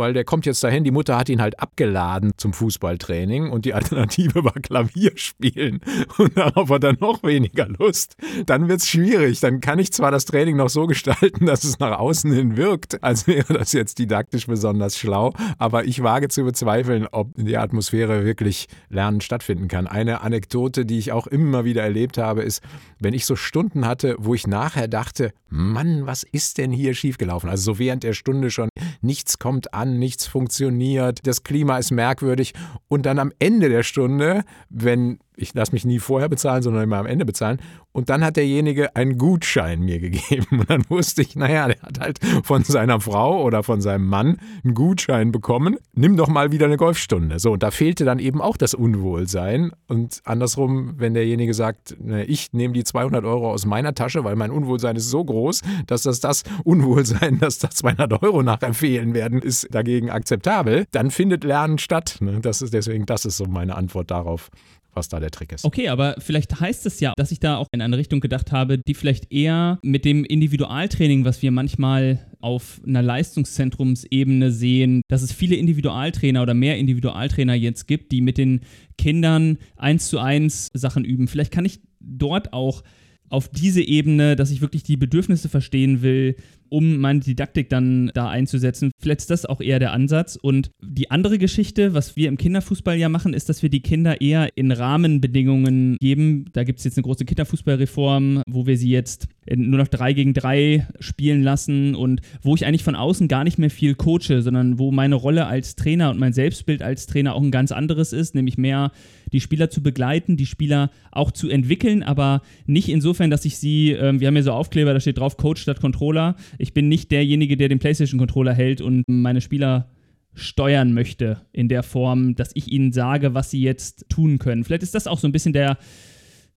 weil der kommt jetzt dahin, die Mutter hat ihn halt abgeladen zum Fußballtraining und die Alternative war Klavier spielen und darauf hat er noch weniger Lust. Dann wird es schwierig. Dann kann ich zwar das Training noch so gestalten, dass es nach außen hin wirkt, als wäre das jetzt didaktisch besonders schlau, aber ich wage zu bezweifeln, ob in der Atmosphäre wirklich Lernen stattfinden kann. Eine Anekdote, die ich auch immer wieder erlebt habe, ist, wenn ich so Stunden hatte, wo ich nachher dachte, Mann, was ist denn hier schiefgelaufen? Also so während der Stunde schon, nichts kommt an, nichts funktioniert, das Klima ist merkwürdig und dann am Ende der Stunde, wenn ich lasse mich nie vorher bezahlen, sondern immer am Ende bezahlen. Und dann hat derjenige einen Gutschein mir gegeben. Und dann wusste ich, naja, der hat halt von seiner Frau oder von seinem Mann einen Gutschein bekommen. Nimm doch mal wieder eine Golfstunde. So, und da fehlte dann eben auch das Unwohlsein. Und andersrum, wenn derjenige sagt, ich nehme die 200 Euro aus meiner Tasche, weil mein Unwohlsein ist so groß, dass das das Unwohlsein, dass da 200 Euro nachher fehlen werden, ist dagegen akzeptabel, dann findet Lernen statt. Ne? Das ist deswegen, das ist so meine Antwort darauf was da der Trick ist. Okay, aber vielleicht heißt es ja, dass ich da auch in eine Richtung gedacht habe, die vielleicht eher mit dem Individualtraining, was wir manchmal auf einer Leistungszentrumsebene sehen, dass es viele Individualtrainer oder mehr Individualtrainer jetzt gibt, die mit den Kindern eins zu eins Sachen üben. Vielleicht kann ich dort auch auf diese Ebene, dass ich wirklich die Bedürfnisse verstehen will, um meine Didaktik dann da einzusetzen. Vielleicht ist das auch eher der Ansatz. Und die andere Geschichte, was wir im Kinderfußball ja machen, ist, dass wir die Kinder eher in Rahmenbedingungen geben. Da gibt es jetzt eine große Kinderfußballreform, wo wir sie jetzt nur noch drei gegen drei spielen lassen und wo ich eigentlich von außen gar nicht mehr viel coache, sondern wo meine Rolle als Trainer und mein Selbstbild als Trainer auch ein ganz anderes ist, nämlich mehr die Spieler zu begleiten, die Spieler auch zu entwickeln, aber nicht insofern, dass ich sie, äh, wir haben ja so Aufkleber, da steht drauf Coach statt Controller. Ich bin nicht derjenige, der den PlayStation-Controller hält und meine Spieler steuern möchte in der Form, dass ich ihnen sage, was sie jetzt tun können. Vielleicht ist das auch so ein bisschen der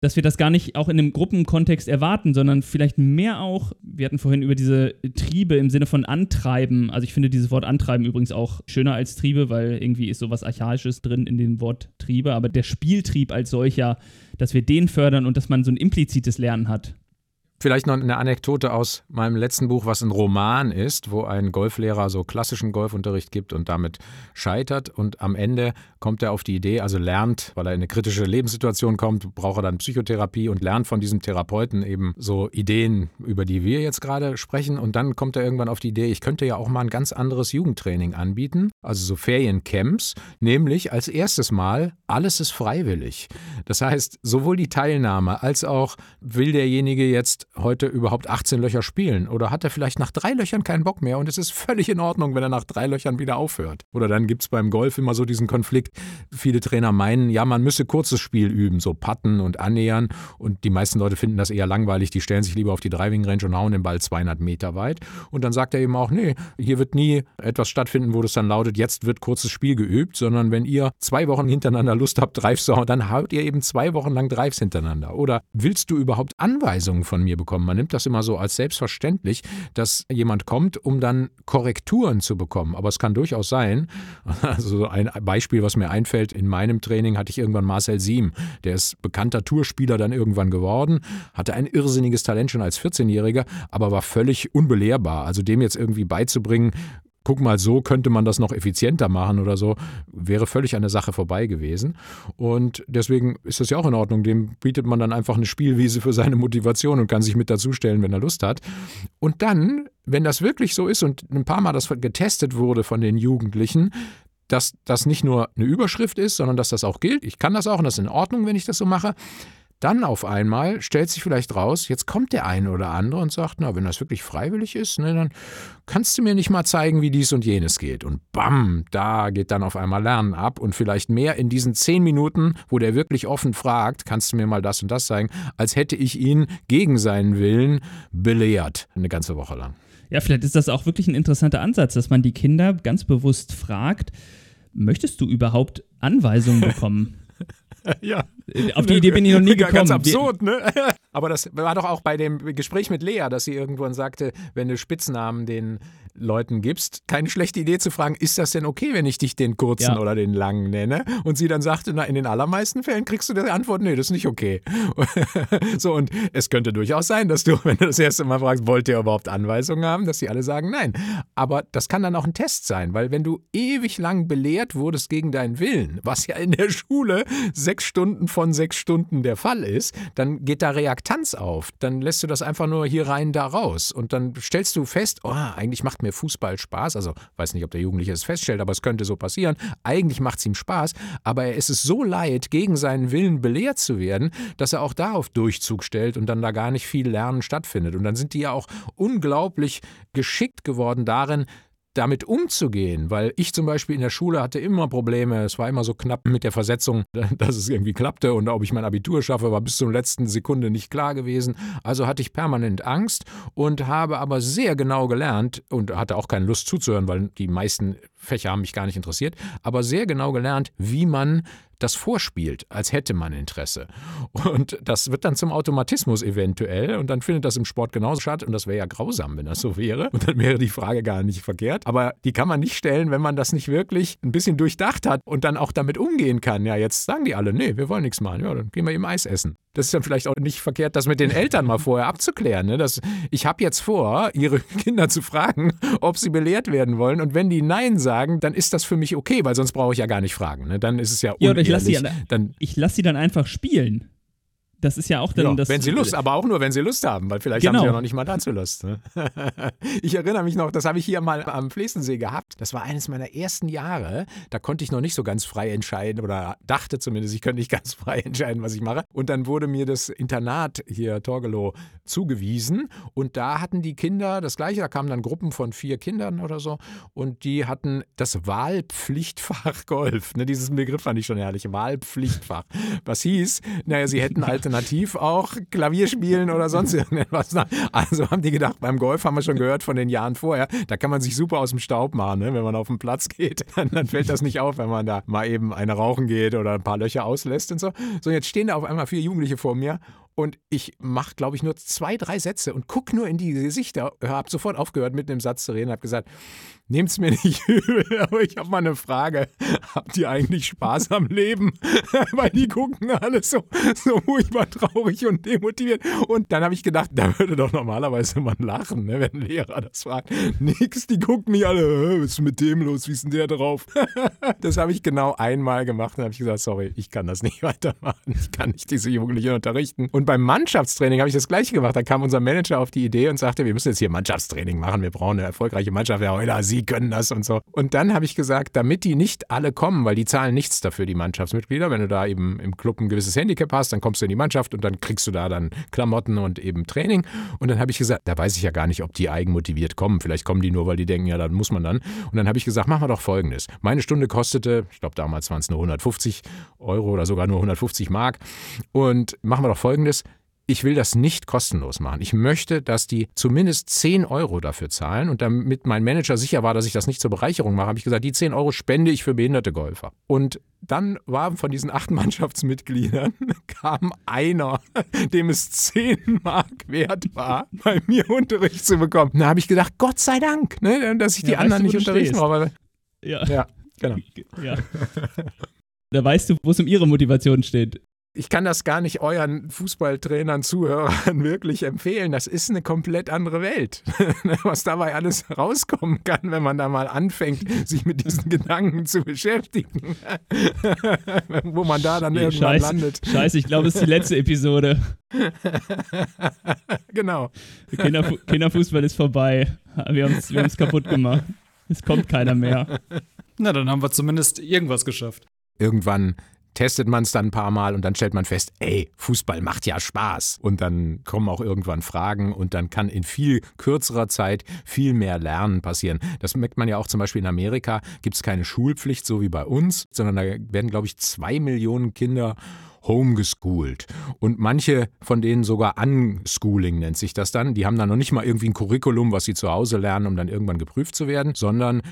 dass wir das gar nicht auch in einem Gruppenkontext erwarten, sondern vielleicht mehr auch, wir hatten vorhin über diese Triebe im Sinne von Antreiben, also ich finde dieses Wort Antreiben übrigens auch schöner als Triebe, weil irgendwie ist sowas Archaisches drin in dem Wort Triebe, aber der Spieltrieb als solcher, dass wir den fördern und dass man so ein implizites Lernen hat. Vielleicht noch eine Anekdote aus meinem letzten Buch, was ein Roman ist, wo ein Golflehrer so klassischen Golfunterricht gibt und damit scheitert. Und am Ende kommt er auf die Idee, also lernt, weil er in eine kritische Lebenssituation kommt, braucht er dann Psychotherapie und lernt von diesem Therapeuten eben so Ideen, über die wir jetzt gerade sprechen. Und dann kommt er irgendwann auf die Idee, ich könnte ja auch mal ein ganz anderes Jugendtraining anbieten, also so Feriencamps, nämlich als erstes Mal, alles ist freiwillig. Das heißt, sowohl die Teilnahme als auch will derjenige jetzt heute überhaupt 18 Löcher spielen? Oder hat er vielleicht nach drei Löchern keinen Bock mehr und es ist völlig in Ordnung, wenn er nach drei Löchern wieder aufhört? Oder dann gibt es beim Golf immer so diesen Konflikt. Viele Trainer meinen, ja, man müsse kurzes Spiel üben, so patten und annähern. Und die meisten Leute finden das eher langweilig. Die stellen sich lieber auf die Driving Range und hauen den Ball 200 Meter weit. Und dann sagt er eben auch, nee, hier wird nie etwas stattfinden, wo das dann lautet, jetzt wird kurzes Spiel geübt, sondern wenn ihr zwei Wochen hintereinander Lust habt, Drives zu hauen, dann haut ihr eben zwei Wochen lang Drives hintereinander. Oder willst du überhaupt Anweisungen von mir bekommen? Bekommen. Man nimmt das immer so als selbstverständlich, dass jemand kommt, um dann Korrekturen zu bekommen. Aber es kann durchaus sein, also ein Beispiel, was mir einfällt, in meinem Training hatte ich irgendwann Marcel Siem, der ist bekannter Tourspieler dann irgendwann geworden, hatte ein irrsinniges Talent schon als 14-Jähriger, aber war völlig unbelehrbar. Also dem jetzt irgendwie beizubringen, guck mal, so könnte man das noch effizienter machen oder so, wäre völlig an der Sache vorbei gewesen. Und deswegen ist das ja auch in Ordnung. Dem bietet man dann einfach eine Spielwiese für seine Motivation und kann sich mit dazustellen, wenn er Lust hat. Und dann, wenn das wirklich so ist und ein paar Mal das getestet wurde von den Jugendlichen, dass das nicht nur eine Überschrift ist, sondern dass das auch gilt. Ich kann das auch und das ist in Ordnung, wenn ich das so mache. Dann auf einmal stellt sich vielleicht raus, jetzt kommt der eine oder andere und sagt, na, wenn das wirklich freiwillig ist, ne, dann kannst du mir nicht mal zeigen, wie dies und jenes geht. Und bam, da geht dann auf einmal Lernen ab und vielleicht mehr in diesen zehn Minuten, wo der wirklich offen fragt, kannst du mir mal das und das zeigen, als hätte ich ihn gegen seinen Willen belehrt, eine ganze Woche lang. Ja, vielleicht ist das auch wirklich ein interessanter Ansatz, dass man die Kinder ganz bewusst fragt, möchtest du überhaupt Anweisungen bekommen? ja. Auf die Idee bin ich noch nie gekommen. Ganz absurd, ne? Aber das war doch auch bei dem Gespräch mit Lea, dass sie irgendwann sagte, wenn du Spitznamen den Leuten gibst, keine schlechte Idee zu fragen, ist das denn okay, wenn ich dich den kurzen ja. oder den langen nenne? Und sie dann sagte, na, in den allermeisten Fällen kriegst du die Antwort, nee, das ist nicht okay. so, und es könnte durchaus sein, dass du, wenn du das erste Mal fragst, wollt ihr überhaupt Anweisungen haben, dass sie alle sagen nein. Aber das kann dann auch ein Test sein, weil wenn du ewig lang belehrt wurdest gegen deinen Willen, was ja in der Schule sechs Stunden von sechs Stunden der Fall ist, dann geht da Reaktanz auf. Dann lässt du das einfach nur hier rein, da raus. Und dann stellst du fest, oh, eigentlich macht mir Fußball Spaß. Also weiß nicht, ob der Jugendliche es feststellt, aber es könnte so passieren. Eigentlich macht es ihm Spaß, aber er ist es so leid, gegen seinen Willen belehrt zu werden, dass er auch da auf Durchzug stellt und dann da gar nicht viel Lernen stattfindet. Und dann sind die ja auch unglaublich geschickt geworden darin, damit umzugehen, weil ich zum Beispiel in der Schule hatte immer Probleme. Es war immer so knapp mit der Versetzung, dass es irgendwie klappte und ob ich mein Abitur schaffe, war bis zur letzten Sekunde nicht klar gewesen. Also hatte ich permanent Angst und habe aber sehr genau gelernt und hatte auch keine Lust zuzuhören, weil die meisten Fächer haben mich gar nicht interessiert, aber sehr genau gelernt, wie man das vorspielt, als hätte man Interesse. Und das wird dann zum Automatismus eventuell und dann findet das im Sport genauso statt und das wäre ja grausam, wenn das so wäre. Und dann wäre die Frage gar nicht verkehrt. Aber die kann man nicht stellen, wenn man das nicht wirklich ein bisschen durchdacht hat und dann auch damit umgehen kann. Ja, jetzt sagen die alle, nee, wir wollen nichts machen. Ja, dann gehen wir eben Eis essen. Das ist dann vielleicht auch nicht verkehrt, das mit den Eltern mal vorher abzuklären. Ne? Das, ich habe jetzt vor, ihre Kinder zu fragen, ob sie belehrt werden wollen. Und wenn die Nein sagen, dann ist das für mich okay, weil sonst brauche ich ja gar nicht fragen. Ne? Dann ist es ja unehrlich. Ja, ich lasse sie, dann, lass sie dann einfach spielen. Das ist ja auch dann ja, das. Wenn sie Lust, aber auch nur, wenn sie Lust haben, weil vielleicht Genau. haben sie ja noch nicht mal dazu Lust. Ne? Ich erinnere mich noch, das habe ich hier mal am Flesensee gehabt. Das war eines meiner ersten Jahre. Da konnte ich noch nicht so ganz frei entscheiden oder dachte zumindest, ich könnte nicht ganz frei entscheiden, was ich mache. Und dann wurde mir das Internat hier Torgelow zugewiesen und da hatten die Kinder das gleiche. Da kamen dann Gruppen von vier Kindern oder so und die hatten das Wahlpflichtfach Golf. Ne, diesen Begriff fand ich schon herrlich. Wahlpflichtfach. Was hieß, naja, sie hätten alternativ auch Klavier spielen oder sonst irgendetwas. Also haben die gedacht, beim Golf haben wir schon gehört von den Jahren vorher, da kann man sich super aus dem Staub machen, ne? wenn man auf den Platz geht. Dann, dann fällt das nicht auf, wenn man da mal eben eine rauchen geht oder ein paar Löcher auslässt und so. So, jetzt stehen da auf einmal vier Jugendliche vor mir und ich mache, glaube ich, nur zwei, drei Sätze und gucke nur in die Gesichter. Habe sofort aufgehört, mitten im Satz zu reden, habe gesagt, nehmt es mir nicht übel, aber ich habe mal eine Frage. Habt ihr eigentlich Spaß am Leben? Weil die gucken alle so, so furchtbar traurig und demotiviert. Und dann habe ich gedacht, da würde doch normalerweise man lachen, ne, wenn ein Lehrer das fragt. Nix, die gucken mich alle, "Hä, was ist mit dem los? Wie ist denn der drauf? das habe ich genau einmal gemacht. Dann habe ich gesagt, sorry, ich kann das nicht weitermachen. Ich kann nicht diese Jugendlichen unterrichten. Und beim Mannschaftstraining habe ich das gleiche gemacht. Da kam unser Manager auf die Idee und sagte, wir müssen jetzt hier Mannschaftstraining machen. Wir brauchen eine erfolgreiche Mannschaft. Ja, Heuler, Sie können das und so. Und dann habe ich gesagt, damit die nicht alle kommen, weil die zahlen nichts dafür, die Mannschaftsmitglieder. Wenn du da eben im Club ein gewisses Handicap hast, dann kommst du in die Mannschaft und dann kriegst du da dann Klamotten und eben Training. Und dann habe ich gesagt, da weiß ich ja gar nicht, ob die eigenmotiviert kommen. Vielleicht kommen die nur, weil die denken, ja, dann muss man dann. Und dann habe ich gesagt, machen wir doch Folgendes. Meine Stunde kostete, ich glaube damals waren es nur 150 Euro oder sogar nur 150 Mark. Und machen wir doch Folgendes ich will das nicht kostenlos machen. Ich möchte, dass die zumindest 10 Euro dafür zahlen. Und damit mein Manager sicher war, dass ich das nicht zur Bereicherung mache, habe ich gesagt, die 10 Euro spende ich für behinderte Golfer. Und dann war von diesen acht Mannschaftsmitgliedern kam einer, dem es 10 Mark wert war, bei mir Unterricht zu bekommen. Da habe ich gedacht, Gott sei Dank, ne, dass ich die Ja, anderen weißt du, wo nicht unterrichten brauche. Ja. Ja, genau. ja. Da weißt du, wo es um ihre Motivation steht. Ich kann das gar nicht euren Fußballtrainern, Zuhörern wirklich empfehlen. Das ist eine komplett andere Welt. Was dabei alles rauskommen kann, wenn man da mal anfängt, sich mit diesen Gedanken zu beschäftigen. Wo man da dann irgendwann Scheiße, landet. Scheiße, ich glaube, es ist die letzte Episode. Genau. Kinderfu Kinderfußball ist vorbei. Wir haben es wir haben's kaputt gemacht. Es kommt keiner mehr. Na, dann haben wir zumindest irgendwas geschafft. Irgendwann testet man es dann ein paar Mal und dann stellt man fest, ey, Fußball macht ja Spaß. Und dann kommen auch irgendwann Fragen und dann kann in viel kürzerer Zeit viel mehr Lernen passieren. Das merkt man ja auch zum Beispiel in Amerika, gibt es keine Schulpflicht, so wie bei uns, sondern da werden, glaube ich, zwei Millionen Kinder homegeschooled. Und manche von denen sogar Unschooling nennt sich das dann. Die haben dann noch nicht mal irgendwie ein Curriculum, was sie zu Hause lernen, um dann irgendwann geprüft zu werden, sondern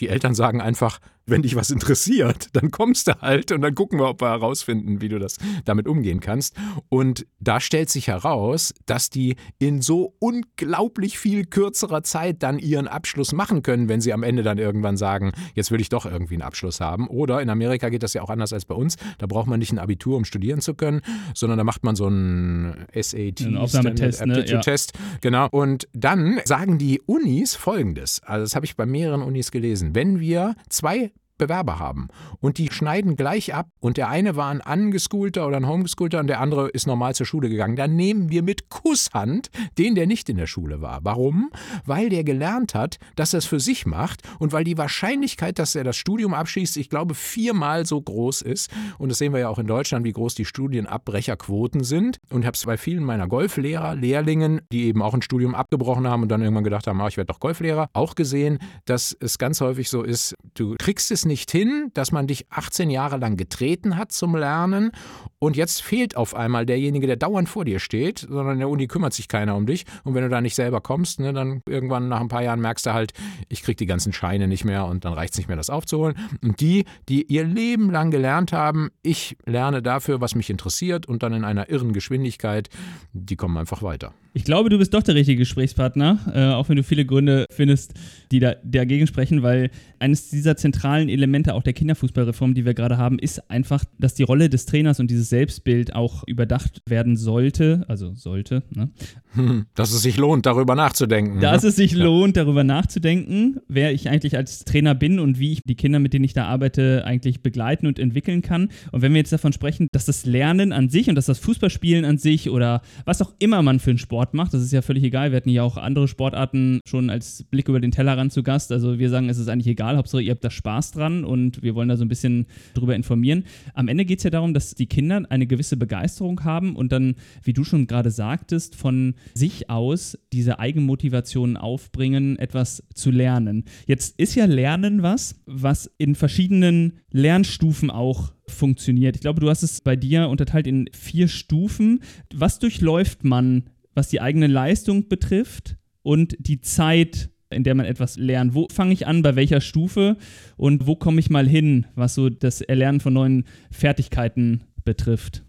die Eltern sagen einfach, wenn dich was interessiert, dann kommst du halt und dann gucken wir, ob wir herausfinden, wie du das damit umgehen kannst. Und da stellt sich heraus, dass die in so unglaublich viel kürzerer Zeit dann ihren Abschluss machen können, wenn sie am Ende dann irgendwann sagen, jetzt will ich doch irgendwie einen Abschluss haben. Oder in Amerika geht das ja auch anders als bei uns. Da braucht man nicht ein Abitur, um studieren zu können, sondern da macht man so einen SAT, Einen Aufnahmetest, Standard ne? Aptitude Ja. Test. Genau. Und dann sagen die Unis folgendes. Also, das habe ich bei mehreren Unis gelesen. Wenn wir zwei Bewerber haben und die schneiden gleich ab und der eine war ein Ungeschoolter oder ein Homeschoolter und der andere ist normal zur Schule gegangen, dann nehmen wir mit Kusshand den, der nicht in der Schule war. Warum? Weil der gelernt hat, dass er es für sich macht und weil die Wahrscheinlichkeit, dass er das Studium abschließt, ich glaube, viermal so groß ist. Und das sehen wir ja auch in Deutschland, wie groß die Studienabbrecherquoten sind. Und ich habe es bei vielen meiner Golflehrer, Lehrlingen, die eben auch ein Studium abgebrochen haben und dann irgendwann gedacht haben, ah, ich werde doch Golflehrer, auch gesehen, dass es ganz häufig so ist, du kriegst es nicht hin, dass man dich 18 Jahre lang getreten hat zum Lernen und jetzt fehlt auf einmal derjenige, der dauernd vor dir steht, sondern in der Uni kümmert sich keiner um dich. Und wenn du da nicht selber kommst, ne, dann irgendwann nach ein paar Jahren merkst du halt, ich krieg die ganzen Scheine nicht mehr und dann reicht es nicht mehr, das aufzuholen. Und die, die ihr Leben lang gelernt haben, ich lerne dafür, was mich interessiert und dann in einer irren Geschwindigkeit, die kommen einfach weiter. Ich glaube, du bist doch der richtige Gesprächspartner, äh, auch wenn du viele Gründe findest, die da, dagegen sprechen, weil eines dieser zentralen Elemente auch der Kinderfußballreform, die wir gerade haben, ist einfach, dass die Rolle des Trainers und dieses Selbstbild auch überdacht werden sollte, also sollte, ne? Hm, dass es sich lohnt, darüber nachzudenken. Dass ne? es sich lohnt, darüber nachzudenken, wer ich eigentlich als Trainer bin und wie ich die Kinder, mit denen ich da arbeite, eigentlich begleiten und entwickeln kann. Und wenn wir jetzt davon sprechen, dass das Lernen an sich und dass das Fußballspielen an sich oder was auch immer man für einen Sport macht, das ist ja völlig egal. Wir hatten ja auch andere Sportarten schon als Blick über den Tellerrand zu Gast. Also wir sagen, es ist eigentlich egal, Hauptsache ihr habt da Spaß dran und wir wollen da so ein bisschen drüber informieren. Am Ende geht es ja darum, dass die Kinder eine gewisse Begeisterung haben und dann, wie du schon gerade sagtest, von sich aus diese Eigenmotivation aufbringen, etwas zu lernen. Jetzt ist ja Lernen was, was in verschiedenen Lernstufen auch funktioniert. Ich glaube, du hast es bei dir unterteilt in vier Stufen. Was durchläuft man, was die eigene Leistung betrifft und die Zeit, in der man etwas lernt? Wo fange ich an, bei welcher Stufe und wo komme ich mal hin, was so das Erlernen von neuen Fertigkeiten betrifft?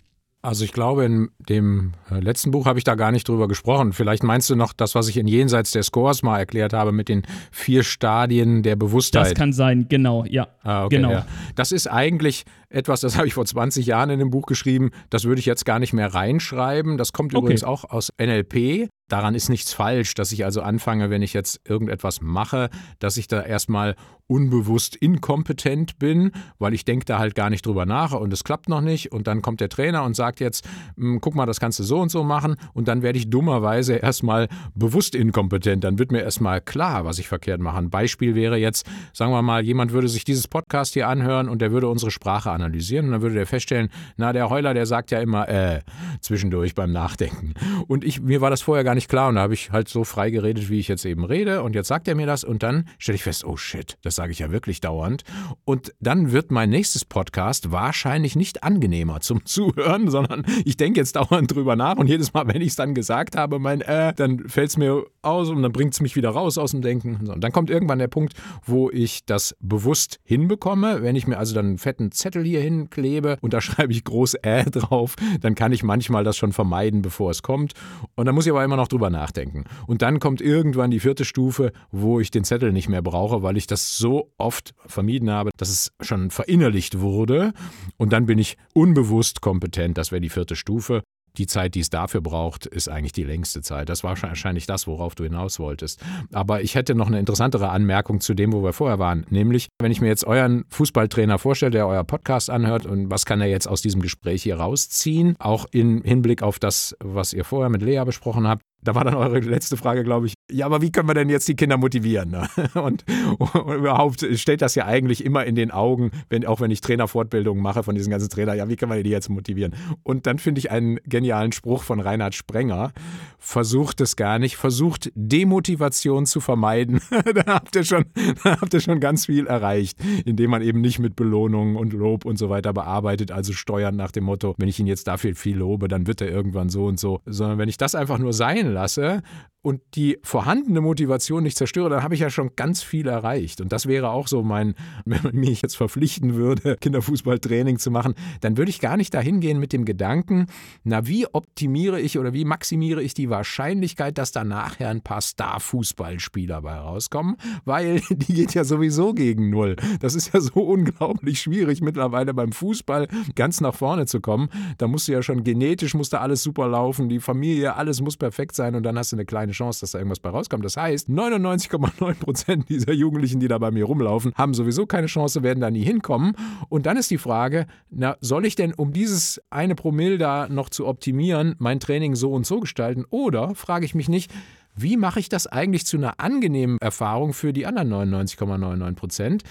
Also ich glaube, in dem äh, letzten Buch habe ich da gar nicht drüber gesprochen. Vielleicht meinst du noch das, was ich in Jenseits der Scores mal erklärt habe mit den vier Stadien der Bewusstheit. Das kann sein, genau, ja. Ah, okay, genau. Ja. Das ist eigentlich etwas, das habe ich vor 20 Jahren in dem Buch geschrieben. Das würde ich jetzt gar nicht mehr reinschreiben. Das kommt Okay. übrigens auch aus NLP. Daran ist nichts falsch, dass ich also anfange, wenn ich jetzt irgendetwas mache, dass ich da erstmal unbewusst inkompetent bin, weil ich denke da halt gar nicht drüber nach und es klappt noch nicht. Und dann kommt der Trainer und sagt jetzt, "Hm, guck mal, das kannst du so und so machen. Und dann werde ich dummerweise erstmal bewusst inkompetent. Dann wird mir erstmal klar, was ich verkehrt mache. Ein Beispiel wäre jetzt, sagen wir mal, jemand würde sich dieses Podcast hier anhören und der würde unsere Sprache analysieren und dann würde der feststellen, na, der Heuler, der sagt ja immer, äh, zwischendurch beim Nachdenken. Und ich, mir war das vorher gar nicht klar und da habe ich halt so frei geredet, wie ich jetzt eben rede. Und jetzt sagt er mir das und dann stelle ich fest, oh shit, das sage ich ja wirklich dauernd. Und dann wird mein nächstes Podcast wahrscheinlich nicht angenehmer zum Zuhören, sondern ich denke jetzt dauernd drüber nach und jedes Mal, wenn ich es dann gesagt habe, mein äh, dann fällt es mir aus und dann bringt es mich wieder raus aus dem Denken. Und dann kommt irgendwann der Punkt, wo ich das bewusst hinbekomme. Wenn ich mir also dann einen fetten Zettel hier hinklebe und da schreibe ich groß äh drauf, dann kann ich manchmal das schon vermeiden, bevor es kommt. Und dann muss ich aber immer noch drüber nachdenken. Und dann kommt irgendwann die vierte Stufe, wo ich den Zettel nicht mehr brauche, weil ich das so oft vermieden habe, dass es schon verinnerlicht wurde. Und dann bin ich unbewusst kompetent. Das wäre die vierte Stufe. Die Zeit, die es dafür braucht, ist eigentlich die längste Zeit. Das war wahrscheinlich das, worauf du hinaus wolltest. Aber ich hätte noch eine interessantere Anmerkung zu dem, wo wir vorher waren. Nämlich, wenn ich mir jetzt euren Fußballtrainer vorstelle, der euer Podcast anhört und was kann er jetzt aus diesem Gespräch hier rausziehen, auch im Hinblick auf das, was ihr vorher mit Lea besprochen habt. Da war dann eure letzte Frage, glaube ich, ja, aber wie können wir denn jetzt die Kinder motivieren? Ne? Und, und überhaupt steht das ja eigentlich immer in den Augen, wenn, auch wenn ich Trainerfortbildungen mache von diesen ganzen Trainern, ja, wie können wir die jetzt motivieren? Und dann finde ich einen genialen Spruch von Reinhard Sprenger, versucht es gar nicht, versucht Demotivation zu vermeiden. da, habt ihr schon, da habt ihr schon ganz viel erreicht, indem man eben nicht mit Belohnungen und Lob und so weiter bearbeitet, also steuern nach dem Motto, wenn ich ihn jetzt dafür viel lobe, dann wird er irgendwann so und so, sondern wenn ich das einfach nur sein lasse und die vorhandene Motivation nicht zerstöre, dann habe ich ja schon ganz viel erreicht. Und das wäre auch so mein, wenn man mich jetzt verpflichten würde, Kinderfußballtraining zu machen, dann würde ich gar nicht dahin gehen mit dem Gedanken, na, wie optimiere ich oder wie maximiere ich die Wahrscheinlichkeit, dass da nachher ein paar Star-Fußballspieler bei rauskommen, weil die geht ja sowieso gegen Null. Das ist ja so unglaublich schwierig mittlerweile beim Fußball ganz nach vorne zu kommen. Da musst du ja schon genetisch, muss da alles super laufen, die Familie, alles muss perfekt sein und dann hast du eine kleine Chance, dass da irgendwas bei rauskommt. Das heißt, 99,9 Prozent dieser Jugendlichen, die da bei mir rumlaufen, haben sowieso keine Chance, werden da nie hinkommen. Und dann ist die Frage, na, soll ich denn, um dieses eine Promille da noch zu optimieren, mein Training so und so gestalten? Oder frage ich mich nicht, wie mache ich das eigentlich zu einer angenehmen Erfahrung für die anderen 99,99 Prozent?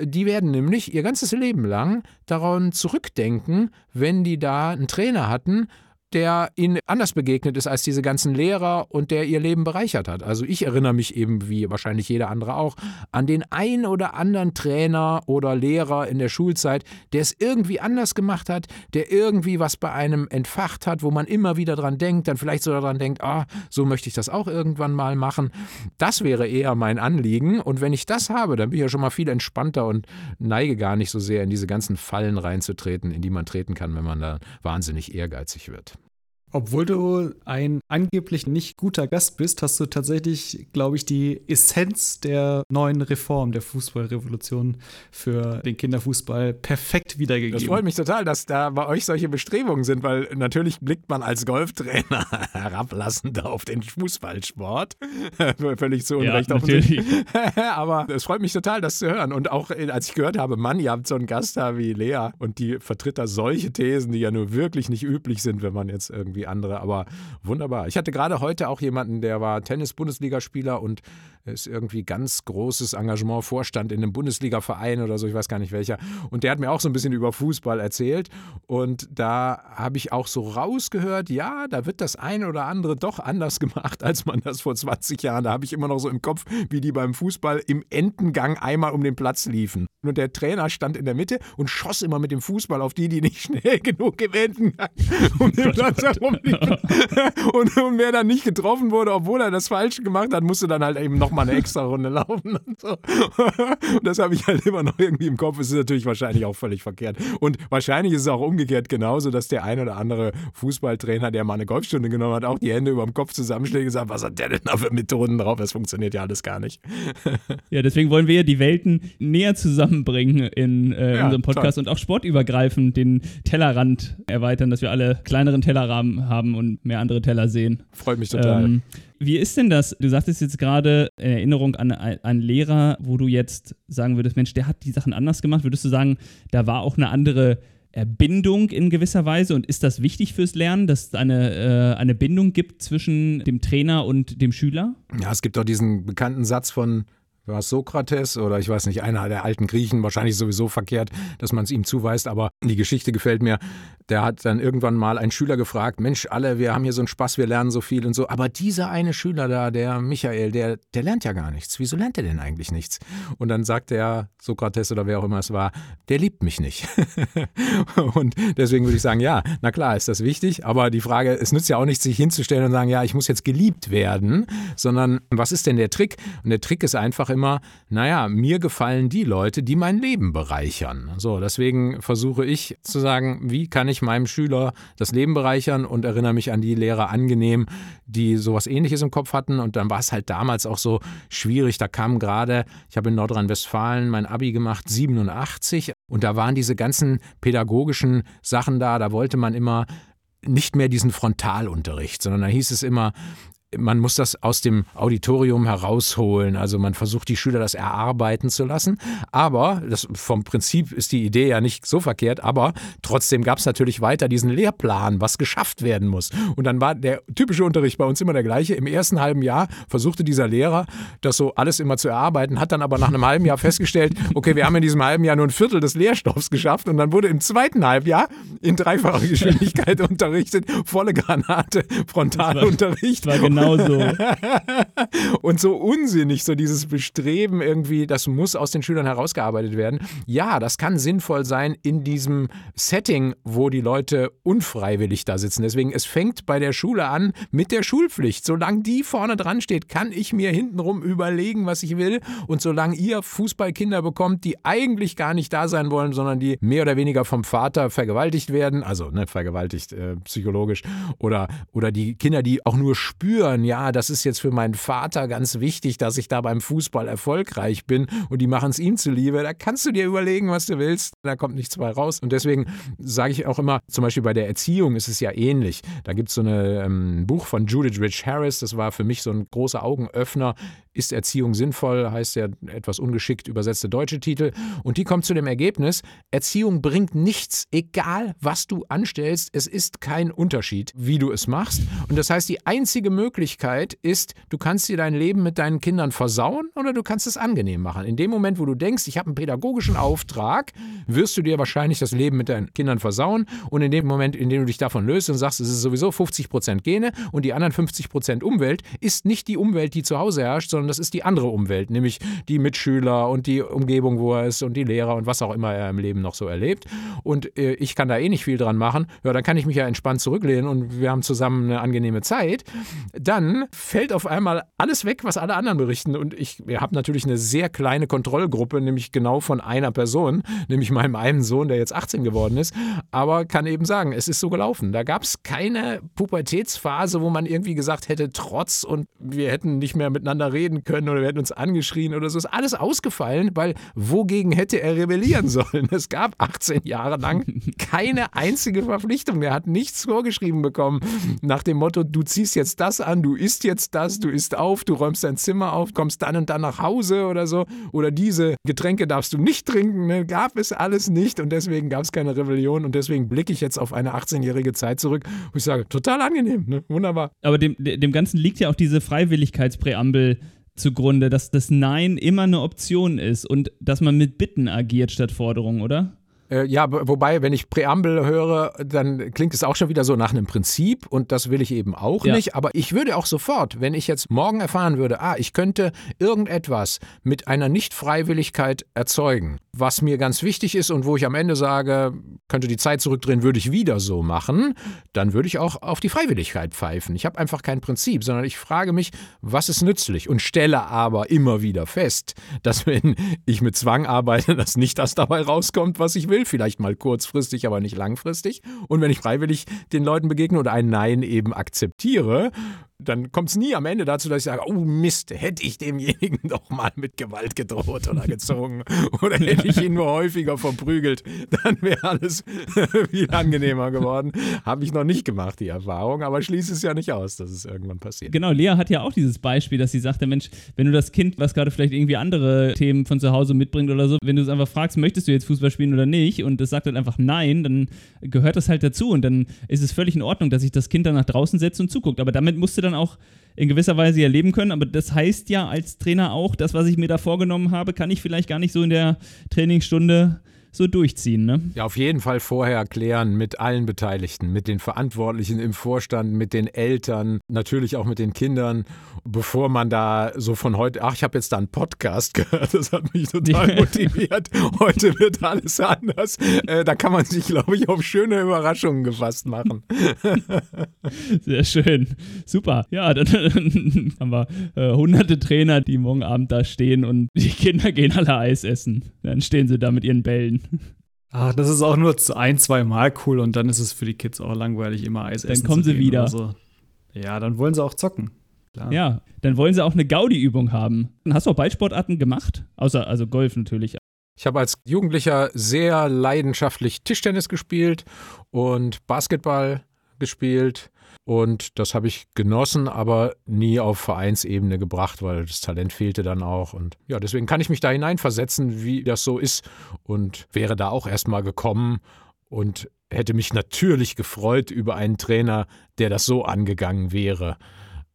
Die werden nämlich ihr ganzes Leben lang daran zurückdenken, wenn die da einen Trainer hatten, der ihnen anders begegnet ist als diese ganzen Lehrer und der ihr Leben bereichert hat. Also ich erinnere mich eben, wie wahrscheinlich jeder andere auch, an den ein oder anderen Trainer oder Lehrer in der Schulzeit, der es irgendwie anders gemacht hat, der irgendwie was bei einem entfacht hat, wo man immer wieder dran denkt, dann vielleicht sogar dran denkt, ah, so möchte ich das auch irgendwann mal machen. Das wäre eher mein Anliegen. Und wenn ich das habe, dann bin ich ja schon mal viel entspannter und neige gar nicht so sehr in diese ganzen Fallen reinzutreten, in die man treten kann, wenn man da wahnsinnig ehrgeizig wird. Obwohl du ein angeblich nicht guter Gast bist, hast du tatsächlich, glaube ich, die Essenz der neuen Reform der Fußballrevolution für den Kinderfußball perfekt wiedergegeben. Das freut mich total, dass da bei euch solche Bestrebungen sind, weil natürlich blickt man als Golftrainer herablassend auf den Fußballsport. Völlig zu Unrecht ja, natürlich. Aber es freut mich total, das zu hören. Und auch äh, als ich gehört habe, Mann, ihr habt so einen Gast da wie Lea und die vertritt da solche Thesen, die ja nur wirklich nicht üblich sind, wenn man jetzt irgendwie andere. Aber wunderbar. Ich hatte gerade heute auch jemanden, der war Tennis-Bundesligaspieler und ist irgendwie ganz großes Engagement, Vorstand in einem Bundesliga-Verein oder so, ich weiß gar nicht welcher. Und der hat mir auch so ein bisschen über Fußball erzählt. Und da habe ich auch so rausgehört, ja, da wird das eine oder andere doch anders gemacht, als man das vor 20 Jahren. Da habe ich immer noch so im Kopf, wie die beim Fußball im Endengang einmal um den Platz liefen. Und der Trainer stand in der Mitte und schoss immer mit dem Fußball auf die, die nicht schnell genug im Endengang um den Platz herum. Und, und wer dann nicht getroffen wurde, obwohl er das Falsche gemacht hat, musste dann halt eben nochmal eine extra Runde laufen und so. Und das habe ich halt immer noch irgendwie im Kopf. Es ist natürlich wahrscheinlich auch völlig verkehrt. Und wahrscheinlich ist es auch umgekehrt genauso, dass der ein oder andere Fußballtrainer, der mal eine Golfstunde genommen hat, auch die Hände über dem Kopf zusammenschlägt und gesagt, was hat der denn da für Methoden drauf? Das funktioniert ja alles gar nicht. Ja, deswegen wollen wir ja die Welten näher zusammenbringen in äh, ja, unserem Podcast toll. und auch sportübergreifend den Tellerrand erweitern, dass wir alle kleineren Tellerrahmen haben und mehr andere Teller sehen. Freut mich total. Ähm, wie ist denn das? Du sagtest jetzt gerade in Erinnerung an einen Lehrer, wo du jetzt sagen würdest, Mensch, der hat die Sachen anders gemacht. Würdest du sagen, da war auch eine andere Bindung in gewisser Weise und ist das wichtig fürs Lernen, dass es eine, äh, eine Bindung gibt zwischen dem Trainer und dem Schüler? Ja, es gibt doch diesen bekannten Satz von war es Sokrates oder ich weiß nicht, einer der alten Griechen, wahrscheinlich sowieso verkehrt, dass man es ihm zuweist, aber die Geschichte gefällt mir. Der hat dann irgendwann mal einen Schüler gefragt, Mensch, alle, wir haben hier so einen Spaß, wir lernen so viel und so, aber dieser eine Schüler da, der Michael, der, der lernt ja gar nichts. Wieso lernt er denn eigentlich nichts? Und dann sagt der Sokrates oder wer auch immer es war, der liebt mich nicht. und deswegen würde ich sagen, ja, na klar, ist das wichtig, aber die Frage, es nützt ja auch nichts, sich hinzustellen und sagen, ja, ich muss jetzt geliebt werden, sondern was ist denn der Trick? Und der Trick ist einfach immer, naja, mir gefallen die Leute, die mein Leben bereichern. So, deswegen versuche ich zu sagen, wie kann ich meinem Schüler das Leben bereichern und erinnere mich an die Lehrer angenehm, die sowas ähnliches im Kopf hatten. Und dann war es halt damals auch so schwierig. Da kam gerade, ich habe in Nordrhein-Westfalen mein Abi gemacht, 87. Und da waren diese ganzen pädagogischen Sachen da. Da wollte man immer nicht mehr diesen Frontalunterricht, sondern da hieß es immer, man muss das aus dem Auditorium herausholen. Also man versucht die Schüler das erarbeiten zu lassen. Aber das, vom Prinzip ist die Idee ja nicht so verkehrt. Aber trotzdem gab es natürlich weiter diesen Lehrplan, was geschafft werden muss. Und dann war der typische Unterricht bei uns immer der gleiche. Im ersten halben Jahr versuchte dieser Lehrer das so alles immer zu erarbeiten, hat dann aber nach einem halben Jahr festgestellt, okay, wir haben in diesem halben Jahr nur ein Viertel des Lehrstoffs geschafft. Und dann wurde im zweiten Halbjahr in dreifacher Geschwindigkeit unterrichtet, volle Granate, Frontalunterricht. Das war, das war genau genau so. und so unsinnig, so dieses Bestreben irgendwie, das muss aus den Schülern herausgearbeitet werden. Ja, das kann sinnvoll sein in diesem Setting, wo die Leute unfreiwillig da sitzen. Deswegen, es fängt bei der Schule an mit der Schulpflicht. Solange die vorne dran steht, kann ich mir hintenrum überlegen, was ich will. Und solange ihr Fußballkinder bekommt, die eigentlich gar nicht da sein wollen, sondern die mehr oder weniger vom Vater vergewaltigt werden, also ne, vergewaltigt äh, psychologisch, oder, oder die Kinder, die auch nur spüren, hören, ja, das ist jetzt für meinen Vater ganz wichtig, dass ich da beim Fußball erfolgreich bin und die machen es ihm zuliebe, da kannst du dir überlegen, was du willst, da kommt nichts bei raus. Und deswegen sage ich auch immer, zum Beispiel bei der Erziehung ist es ja ähnlich. Da gibt es so ein ähm, Buch von Judith Rich Harris, das war für mich so ein großer Augenöffner. Ist Erziehung sinnvoll, heißt der etwas ungeschickt übersetzte deutsche Titel. Und die kommt zu dem Ergebnis, Erziehung bringt nichts, egal was du anstellst, es ist kein Unterschied, wie du es machst. Und das heißt, die einzige Möglichkeit, ist, du kannst dir dein Leben mit deinen Kindern versauen oder du kannst es angenehm machen. In dem Moment, wo du denkst, ich habe einen pädagogischen Auftrag, wirst du dir wahrscheinlich das Leben mit deinen Kindern versauen. Und in dem Moment, in dem du dich davon löst und sagst, es ist sowieso 50 Prozent Gene und die anderen 50 Prozent Umwelt, ist nicht die Umwelt, die zu Hause herrscht, sondern sondern das ist die andere Umwelt, nämlich die Mitschüler und die Umgebung, wo er ist und die Lehrer und was auch immer er im Leben noch so erlebt. Und äh, ich kann da eh nicht viel dran machen. Ja, dann kann ich mich ja entspannt zurücklehnen und wir haben zusammen eine angenehme Zeit. Dann fällt auf einmal alles weg, was alle anderen berichten. Und ich habe natürlich eine sehr kleine Kontrollgruppe, nämlich genau von einer Person, nämlich meinem einen Sohn, der jetzt 18 geworden ist. Aber kann eben sagen, es ist so gelaufen. Da gab es keine Pubertätsphase, wo man irgendwie gesagt hätte, trotz und wir hätten nicht mehr miteinander reden können oder wir hätten uns angeschrien oder so. Ist alles ausgefallen, weil wogegen hätte er rebellieren sollen? Es gab 18 Jahre lang keine einzige Verpflichtung. Er hat nichts vorgeschrieben bekommen nach dem Motto, du ziehst jetzt das an, du isst jetzt das, du isst auf, du räumst dein Zimmer auf, kommst dann und dann nach Hause oder so. Oder diese Getränke darfst du nicht trinken. Ne? Gab es alles nicht und deswegen gab es keine Rebellion und deswegen blicke ich jetzt auf eine 18-jährige Zeit zurück, wo ich sage, total angenehm, ne? wunderbar. Aber dem, dem Ganzen liegt ja auch diese Freiwilligkeitspräambel zugrunde, dass das Nein immer eine Option ist und dass man mit Bitten agiert statt Forderungen, oder? Äh, ja, wobei, wenn ich Präambel höre, dann klingt es auch schon wieder so nach einem Prinzip und das will ich eben auch ja. nicht. Aber ich würde auch sofort, wenn ich jetzt morgen erfahren würde, ah, ich könnte irgendetwas mit einer Nichtfreiwilligkeit erzeugen, was mir ganz wichtig ist und wo ich am Ende sage, könnte die Zeit zurückdrehen, würde ich wieder so machen, dann würde ich auch auf die Freiwilligkeit pfeifen. Ich habe einfach kein Prinzip, sondern ich frage mich, was ist nützlich und stelle aber immer wieder fest, dass wenn ich mit Zwang arbeite, dass nicht das dabei rauskommt, was ich will, vielleicht mal kurzfristig, aber nicht langfristig. Und wenn ich freiwillig den Leuten begegne oder ein Nein eben akzeptiere, dann kommt es nie am Ende dazu, dass ich sage, oh Mist, hätte ich demjenigen doch mal mit Gewalt gedroht oder gezogen oder hätte ich ihn nur häufiger verprügelt, dann wäre alles viel angenehmer geworden. Habe ich noch nicht gemacht, die Erfahrung, aber schließe es ja nicht aus, dass es irgendwann passiert. Genau, Lea hat ja auch dieses Beispiel, dass sie sagte, Mensch, wenn du das Kind, was gerade vielleicht irgendwie andere Themen von zu Hause mitbringt oder so, wenn du es einfach fragst, möchtest du jetzt Fußball spielen oder nicht und es sagt dann einfach nein, dann gehört das halt dazu und dann ist es völlig in Ordnung, dass sich das Kind dann nach draußen setzt und zuguckt. Aber damit musst du dann auch in gewisser Weise erleben können. Aber das heißt ja als Trainer auch, das, was ich mir da vorgenommen habe, kann ich vielleicht gar nicht so in der Trainingsstunde so durchziehen. Ne? Ja, auf jeden Fall vorher klären mit allen Beteiligten, mit den Verantwortlichen im Vorstand, mit den Eltern, natürlich auch mit den Kindern, bevor man da so von heute, ach, ich habe jetzt da einen Podcast gehört, das hat mich total motiviert. heute wird alles anders. Äh, da kann man sich, glaube ich, auf schöne Überraschungen gefasst machen. Sehr schön. Super. Ja, dann, haben wir äh, hunderte Trainer, die morgen Abend da stehen und die Kinder gehen alle Eis essen. Dann stehen sie da mit ihren Bällen. Ach, das ist auch nur ein, zwei Mal cool und dann ist es für die Kids auch langweilig, immer Eis dann essen. Dann kommen sie wieder. So. Ja, dann wollen sie auch zocken. Klar. Ja, dann wollen sie auch eine Gaudi-Übung haben. Hast du auch Ballsportarten gemacht? Außer, also Golf natürlich. Ich habe als Jugendlicher sehr leidenschaftlich Tischtennis gespielt und Basketball gespielt. Und das habe ich genossen, aber nie auf Vereinsebene gebracht, weil das Talent fehlte dann auch. Und ja, deswegen kann ich mich da hineinversetzen, wie das so ist. Und wäre da auch erstmal gekommen und hätte mich natürlich gefreut über einen Trainer, der das so angegangen wäre.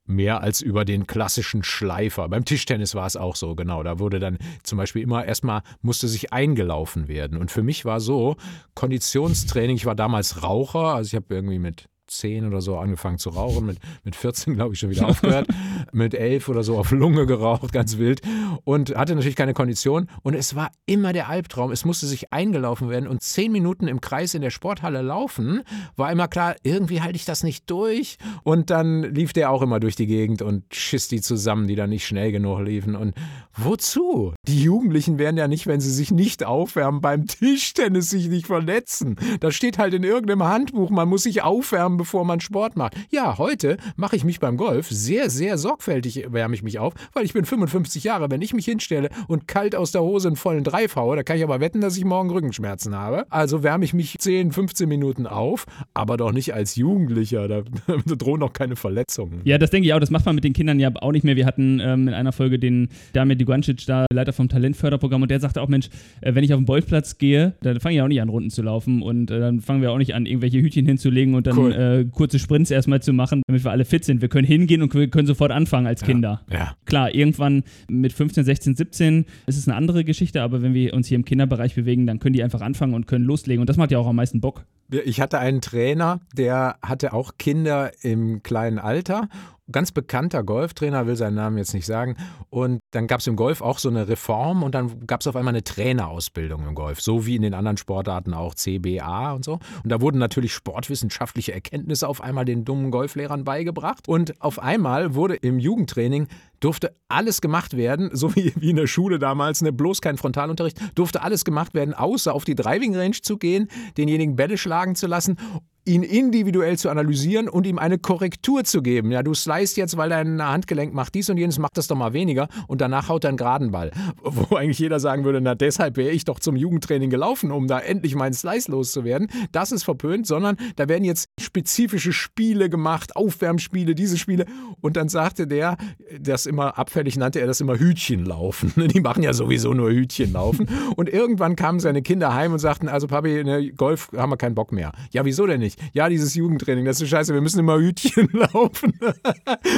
Mehr als über den klassischen Schleifer. Beim Tischtennis war es auch so, genau. Da wurde dann zum Beispiel immer erstmal musste sich eingelaufen werden. Und für mich war so, Konditionstraining, ich war damals Raucher, also ich habe irgendwie mit 10 oder so angefangen zu rauchen, mit, mit 14 glaube ich schon wieder aufgehört, mit 11 oder so auf Lunge geraucht, ganz wild und hatte natürlich keine Kondition und es war immer der Albtraum, es musste sich eingelaufen werden und 10 Minuten im Kreis in der Sporthalle laufen, war immer klar, irgendwie halte ich das nicht durch und dann lief der auch immer durch die Gegend und schiss die zusammen, die dann nicht schnell genug liefen und wozu? Die Jugendlichen werden ja nicht, wenn sie sich nicht aufwärmen, beim Tischtennis sich nicht verletzen. Das steht halt in irgendeinem Handbuch, man muss sich aufwärmen, bevor man Sport macht. Ja, heute mache ich mich beim Golf sehr, sehr sorgfältig, wärme ich mich auf, weil ich bin 55 Jahre. Wenn ich mich hinstelle und kalt aus der Hose einen vollen Dreif haue, da kann ich aber wetten, dass ich morgen Rückenschmerzen habe. Also wärme ich mich 10, 15 Minuten auf, aber doch nicht als Jugendlicher. Da, da drohen noch keine Verletzungen. Ja, das denke ich auch. Das macht man mit den Kindern ja auch nicht mehr. Wir hatten ähm, in einer Folge den Damir Dugancic, da Leiter vom Talentförderprogramm, und der sagte auch, Mensch, äh, wenn ich auf den Golfplatz gehe, dann fange ich auch nicht an, Runden zu laufen und äh, dann fangen wir auch nicht an, irgendwelche Hütchen hinzulegen und dann cool. äh, äh, kurze Sprints erstmal zu machen, damit wir alle fit sind. Wir können hingehen und wir können sofort anfangen als Kinder. Ja, ja. Klar, irgendwann mit 15, 16, 17 ist es eine andere Geschichte, aber wenn wir uns hier im Kinderbereich bewegen, dann können die einfach anfangen und können loslegen. Und das macht ja auch am meisten Bock. Ich hatte einen Trainer, der hatte auch Kinder im kleinen Alter ganz bekannter Golftrainer, will seinen Namen jetzt nicht sagen. Und dann gab es im Golf auch so eine Reform und dann gab es auf einmal eine Trainerausbildung im Golf, so wie in den anderen Sportarten auch CBA und so. Und da wurden natürlich sportwissenschaftliche Erkenntnisse auf einmal den dummen Golflehrern beigebracht. Und auf einmal wurde im Jugendtraining durfte alles gemacht werden, so wie, wie in der Schule damals, ne, bloß kein Frontalunterricht, durfte alles gemacht werden, außer auf die Driving Range zu gehen, denjenigen Bälle schlagen zu lassen ihn individuell zu analysieren und ihm eine Korrektur zu geben. Ja, du slice jetzt, weil dein Handgelenk macht dies und jenes, macht das doch mal weniger und danach haut er einen geraden Ball. Wo eigentlich jeder sagen würde, na deshalb wäre ich doch zum Jugendtraining gelaufen, um da endlich meinen Slice loszuwerden. Das ist verpönt, sondern da werden jetzt spezifische Spiele gemacht, Aufwärmspiele, diese Spiele. Und dann sagte der, das immer abfällig nannte er das immer Hütchenlaufen. Die machen ja sowieso nur Hütchenlaufen. Und irgendwann kamen seine Kinder heim und sagten, also Papi, ne, Golf haben wir keinen Bock mehr. Ja, wieso denn nicht? Nicht. Ja, dieses Jugendtraining, das ist scheiße, wir müssen immer Hütchen laufen.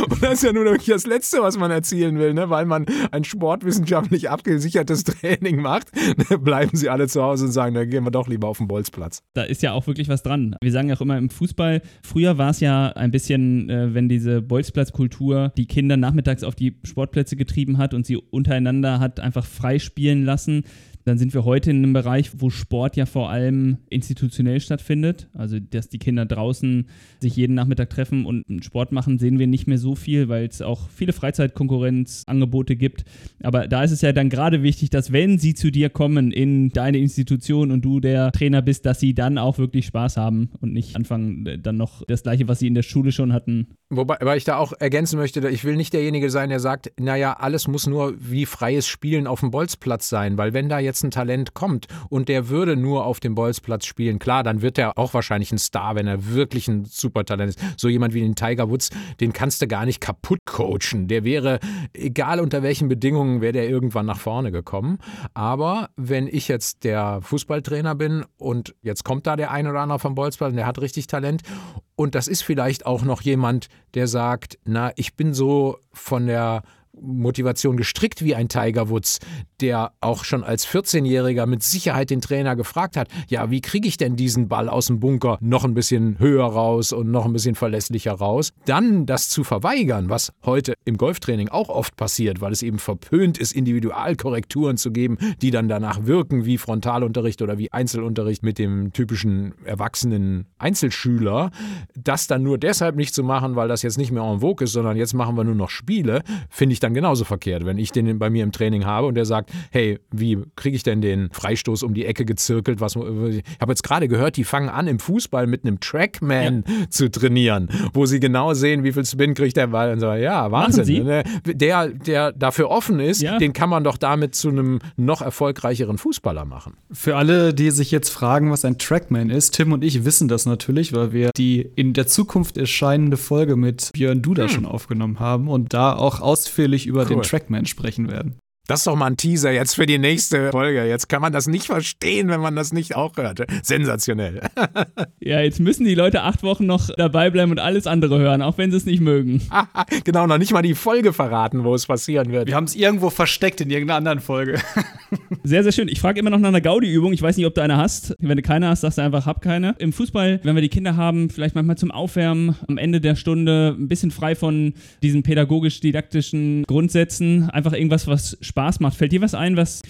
Und das ist ja nur wirklich das Letzte, was man erzielen will, ne? weil man ein sportwissenschaftlich abgesichertes Training macht. Bleiben sie alle zu Hause und sagen, dann gehen wir doch lieber auf den Bolzplatz. Da ist ja auch wirklich was dran. Wir sagen ja auch immer im Fußball, früher war es ja ein bisschen, äh, wenn diese Bolzplatzkultur die Kinder nachmittags auf die Sportplätze getrieben hat und sie untereinander hat einfach frei spielen lassen dann sind wir heute in einem Bereich, wo Sport ja vor allem institutionell stattfindet. Also, dass die Kinder draußen sich jeden Nachmittag treffen und Sport machen, sehen wir nicht mehr so viel, weil es auch viele Freizeitkonkurrenzangebote gibt. Aber da ist es ja dann gerade wichtig, dass wenn sie zu dir kommen in deine Institution und du der Trainer bist, dass sie dann auch wirklich Spaß haben und nicht anfangen, äh, dann noch das Gleiche, was sie in der Schule schon hatten. Wobei weil ich da auch ergänzen möchte, ich will nicht derjenige sein, der sagt, naja, alles muss nur wie freies Spielen auf dem Bolzplatz sein, weil wenn da jetzt jetzt ein Talent kommt und der würde nur auf dem Bolzplatz spielen, klar, dann wird er auch wahrscheinlich ein Star, wenn er wirklich ein Supertalent ist. So jemand wie den Tiger Woods, den kannst du gar nicht kaputt coachen. Der wäre, egal unter welchen Bedingungen, wäre der irgendwann nach vorne gekommen. Aber wenn ich jetzt der Fußballtrainer bin und jetzt kommt da der ein oder andere vom Bolzplatz und der hat richtig Talent und das ist vielleicht auch noch jemand, der sagt, na, ich bin so von der Motivation gestrickt wie ein Tiger Woods, der auch schon als 14-Jähriger mit Sicherheit den Trainer gefragt hat, ja, wie kriege ich denn diesen Ball aus dem Bunker noch ein bisschen höher raus und noch ein bisschen verlässlicher raus, dann das zu verweigern, was heute im Golftraining auch oft passiert, weil es eben verpönt ist, Individualkorrekturen zu geben, die dann danach wirken wie Frontalunterricht oder wie Einzelunterricht mit dem typischen erwachsenen Einzelschüler, das dann nur deshalb nicht zu machen, weil das jetzt nicht mehr en vogue ist, sondern jetzt machen wir nur noch Spiele, finde ich dann genauso verkehrt. Wenn ich den bei mir im Training habe und der sagt, hey, wie kriege ich denn den Freistoß um die Ecke gezirkelt? Was, ich habe jetzt gerade gehört, die fangen an im Fußball mit einem Trackman ja. zu trainieren, wo sie genau sehen, wie viel Spin kriegt der Ball und so. Ja, Wahnsinn. Ne? Der, der dafür offen ist, ja. den kann man doch damit zu einem noch erfolgreicheren Fußballer machen. Für alle, die sich jetzt fragen, was ein Trackman ist, Tim und ich wissen das natürlich, weil wir die in der Zukunft erscheinende Folge mit Björn Duda hm. schon aufgenommen haben und da auch ausführlich ausführlich über cool. den Trackman sprechen werden. Das ist doch mal ein Teaser jetzt für die nächste Folge. Jetzt kann man das nicht verstehen, wenn man das nicht auch hört. Sensationell. ja, jetzt müssen die Leute acht Wochen noch dabei bleiben und alles andere hören, auch wenn sie es nicht mögen. genau, noch nicht mal die Folge verraten, wo es passieren wird. Wir haben es irgendwo versteckt in irgendeiner anderen Folge. sehr, sehr schön. Ich frage immer noch nach einer Gaudi-Übung. Ich weiß nicht, ob du eine hast. Wenn du keine hast, sagst du einfach, hab keine. Im Fußball, wenn wir die Kinder haben, vielleicht manchmal zum Aufwärmen am Ende der Stunde ein bisschen frei von diesen pädagogisch-didaktischen Grundsätzen. Einfach irgendwas, was Spaß macht. Fällt dir was ein, was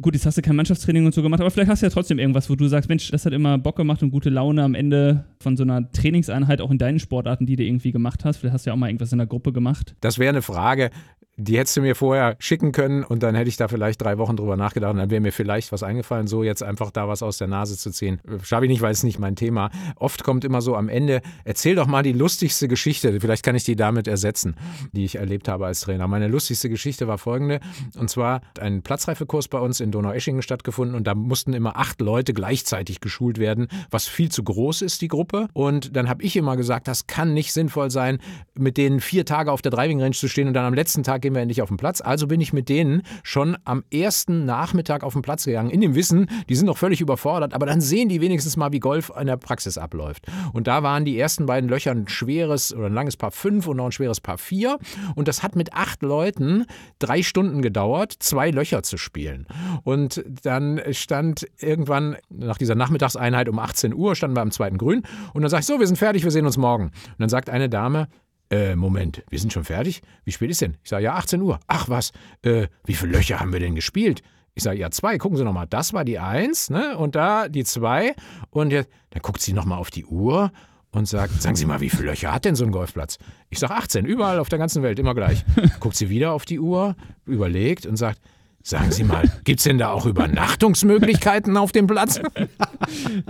gut, jetzt hast du kein Mannschaftstraining und so gemacht, aber vielleicht hast du ja trotzdem irgendwas, wo du sagst, Mensch, das hat immer Bock gemacht und gute Laune am Ende von so einer Trainingseinheit, auch in deinen Sportarten, die du irgendwie gemacht hast. Vielleicht hast du ja auch mal irgendwas in der Gruppe gemacht. Das wäre eine Frage, die hättest du mir vorher schicken können und dann hätte ich da vielleicht drei Wochen drüber nachgedacht und dann wäre mir vielleicht was eingefallen, so jetzt einfach da was aus der Nase zu ziehen. Schaffe ich nicht, weil es nicht mein Thema. Oft kommt immer so am Ende, erzähl doch mal die lustigste Geschichte. Vielleicht kann ich die damit ersetzen, die ich erlebt habe als Trainer. Meine lustigste Geschichte war folgende und zwar ein Platzreifekurs bei uns in Donaueschingen stattgefunden und da mussten immer acht Leute gleichzeitig geschult werden, was viel zu groß ist, die Gruppe. Und dann habe ich immer gesagt, das kann nicht sinnvoll sein, mit denen vier Tage auf der Driving Range zu stehen und dann am letzten Tag gehen wir endlich auf den Platz. Also bin ich mit denen schon am ersten Nachmittag auf den Platz gegangen, in dem Wissen, die sind noch völlig überfordert, aber dann sehen die wenigstens mal, wie Golf in der Praxis abläuft. Und da waren die ersten beiden Löcher ein schweres oder ein langes Paar 5 und noch ein schweres Paar 4. Und das hat mit acht Leuten drei Stunden gedauert, zwei Löcher zu spielen. Und dann stand irgendwann nach dieser Nachmittagseinheit um 18 Uhr, standen wir am zweiten Grün. Und dann sage ich, so, wir sind fertig, wir sehen uns morgen. Und dann sagt eine Dame, äh, Moment, wir sind schon fertig? Wie spät ist denn? Ich sage, ja, 18 Uhr. Ach was, äh, wie viele Löcher haben wir denn gespielt? Ich sage, ja, zwei. Gucken Sie nochmal, das war die Eins, ne? Und da die zwei. Und jetzt, dann guckt sie nochmal auf die Uhr und sagt, sagen Sie mal, wie viele Löcher hat denn so ein Golfplatz? Ich sage 18, überall auf der ganzen Welt, immer gleich. Guckt sie wieder auf die Uhr, überlegt und sagt, Sagen Sie mal, gibt es denn da auch Übernachtungsmöglichkeiten auf dem Platz?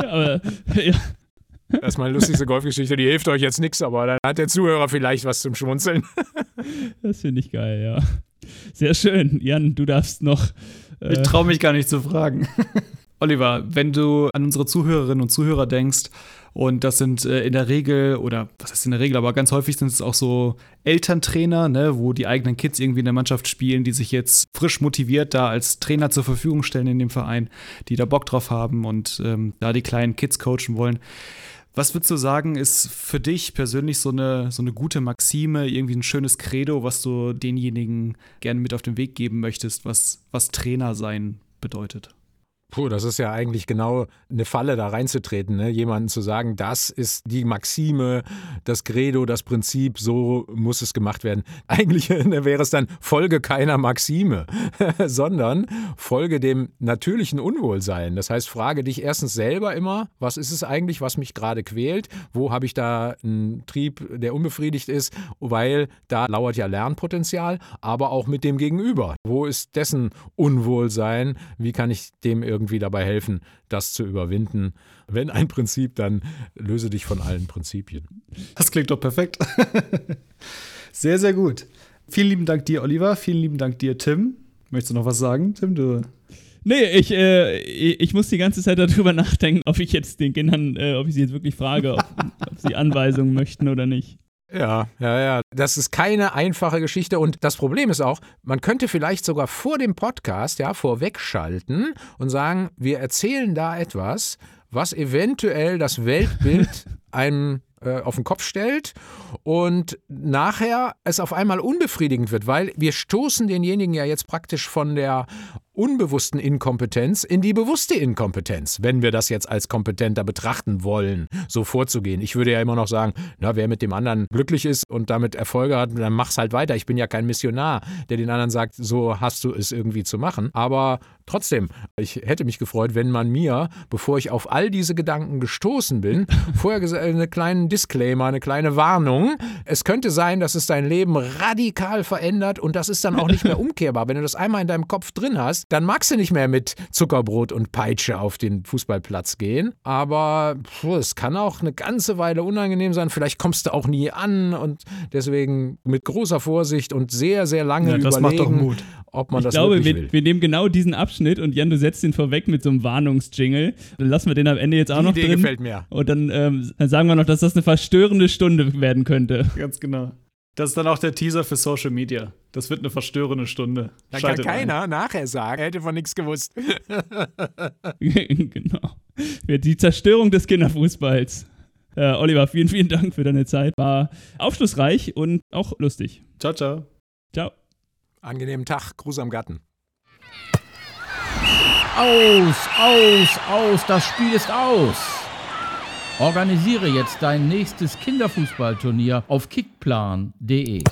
Ja, aber, ja. Das ist meine lustigste Golfgeschichte, die hilft euch jetzt nichts, aber dann hat der Zuhörer vielleicht was zum Schmunzeln. Das finde ich geil, ja. Sehr schön. Jan, du darfst noch. Ich Äh, traue mich gar nicht zu fragen. Oliver, wenn du an unsere Zuhörerinnen und Zuhörer denkst, und das sind äh, in der Regel, oder was heißt in der Regel, aber ganz häufig sind es auch so Elterntrainer, ne, wo die eigenen Kids irgendwie in der Mannschaft spielen, die sich jetzt frisch motiviert da als Trainer zur Verfügung stellen in dem Verein, die da Bock drauf haben und ähm, da die kleinen Kids coachen wollen. Was würdest du sagen, ist für dich persönlich so eine, so eine gute Maxime, irgendwie ein schönes Credo, was du denjenigen gerne mit auf den Weg geben möchtest, was, was Trainer sein bedeutet? Puh, das ist ja eigentlich genau eine Falle, da reinzutreten, ne? jemanden zu sagen, das ist die Maxime, das Credo, das Prinzip, so muss es gemacht werden. Eigentlich ne, wäre es dann Folge keiner Maxime, sondern Folge dem natürlichen Unwohlsein. Das heißt, frage dich erstens selber immer, was ist es eigentlich, was mich gerade quält? Wo habe ich da einen Trieb, der unbefriedigt ist? Weil da lauert ja Lernpotenzial, aber auch mit dem Gegenüber. Wo ist dessen Unwohlsein? Wie kann ich dem irgendwie dabei helfen, das zu überwinden? Wenn ein Prinzip, dann löse dich von allen Prinzipien. Das klingt doch perfekt. sehr, sehr gut. Vielen lieben Dank dir, Oliver. Vielen lieben Dank dir, Tim. Möchtest du noch was sagen, Tim? Du Nee, ich, äh, ich ich muss die ganze Zeit darüber nachdenken, ob ich jetzt den Kindern, äh, ob ich sie jetzt wirklich frage, ob, ob sie Anweisungen möchten oder nicht. Ja, ja, ja. Das ist keine einfache Geschichte. Und das Problem ist auch, man könnte vielleicht sogar vor dem Podcast, ja, vorwegschalten und sagen, wir erzählen da etwas, was eventuell das Weltbild einem äh, auf den Kopf stellt und nachher es auf einmal unbefriedigend wird, weil wir stoßen denjenigen ja jetzt praktisch von der unbewussten Inkompetenz in die bewusste Inkompetenz, wenn wir das jetzt als kompetenter betrachten wollen, so vorzugehen. Ich würde ja immer noch sagen, na, wer mit dem anderen glücklich ist und damit Erfolge hat, dann mach's halt weiter. Ich bin ja kein Missionar, der den anderen sagt, so hast du es irgendwie zu machen. Aber trotzdem, ich hätte mich gefreut, wenn man mir, bevor ich auf all diese Gedanken gestoßen bin, vorher gesagt, einen kleinen Disclaimer, eine kleine Warnung. Es könnte sein, dass es dein Leben radikal verändert und das ist dann auch nicht mehr umkehrbar. Wenn du das einmal in deinem Kopf drin hast, dann magst du nicht mehr mit Zuckerbrot und Peitsche auf den Fußballplatz gehen. Aber es kann auch eine ganze Weile unangenehm sein. Vielleicht kommst du auch nie an und deswegen mit großer Vorsicht und sehr, sehr lange Ja, das macht überlegen, doch Mut. Ob man Ich das glaube, wirklich wir, will. wir nehmen genau diesen Abschnitt und Jan, du setzt ihn vorweg mit so einem Warnungsjingle. Dann lassen wir den am Ende jetzt auch Die noch Idee drin. gefällt mir. Und dann, ähm, dann sagen wir noch, dass das eine verstörende Stunde werden könnte. Ganz genau. Das ist dann auch der Teaser für Social Media. Das wird eine verstörende Stunde. Da kann Schaltet ein. keiner nachher sagen, er hätte von nichts gewusst. genau. Die Zerstörung des Kinderfußballs. Äh, Oliver, vielen, vielen Dank für deine Zeit. War aufschlussreich und auch lustig. Ciao, ciao. Ciao. Angenehmen Tag, Gruß am Gatten. Aus, aus, aus, das Spiel ist aus. Organisiere jetzt dein nächstes Kinderfußballturnier auf kickplan.de.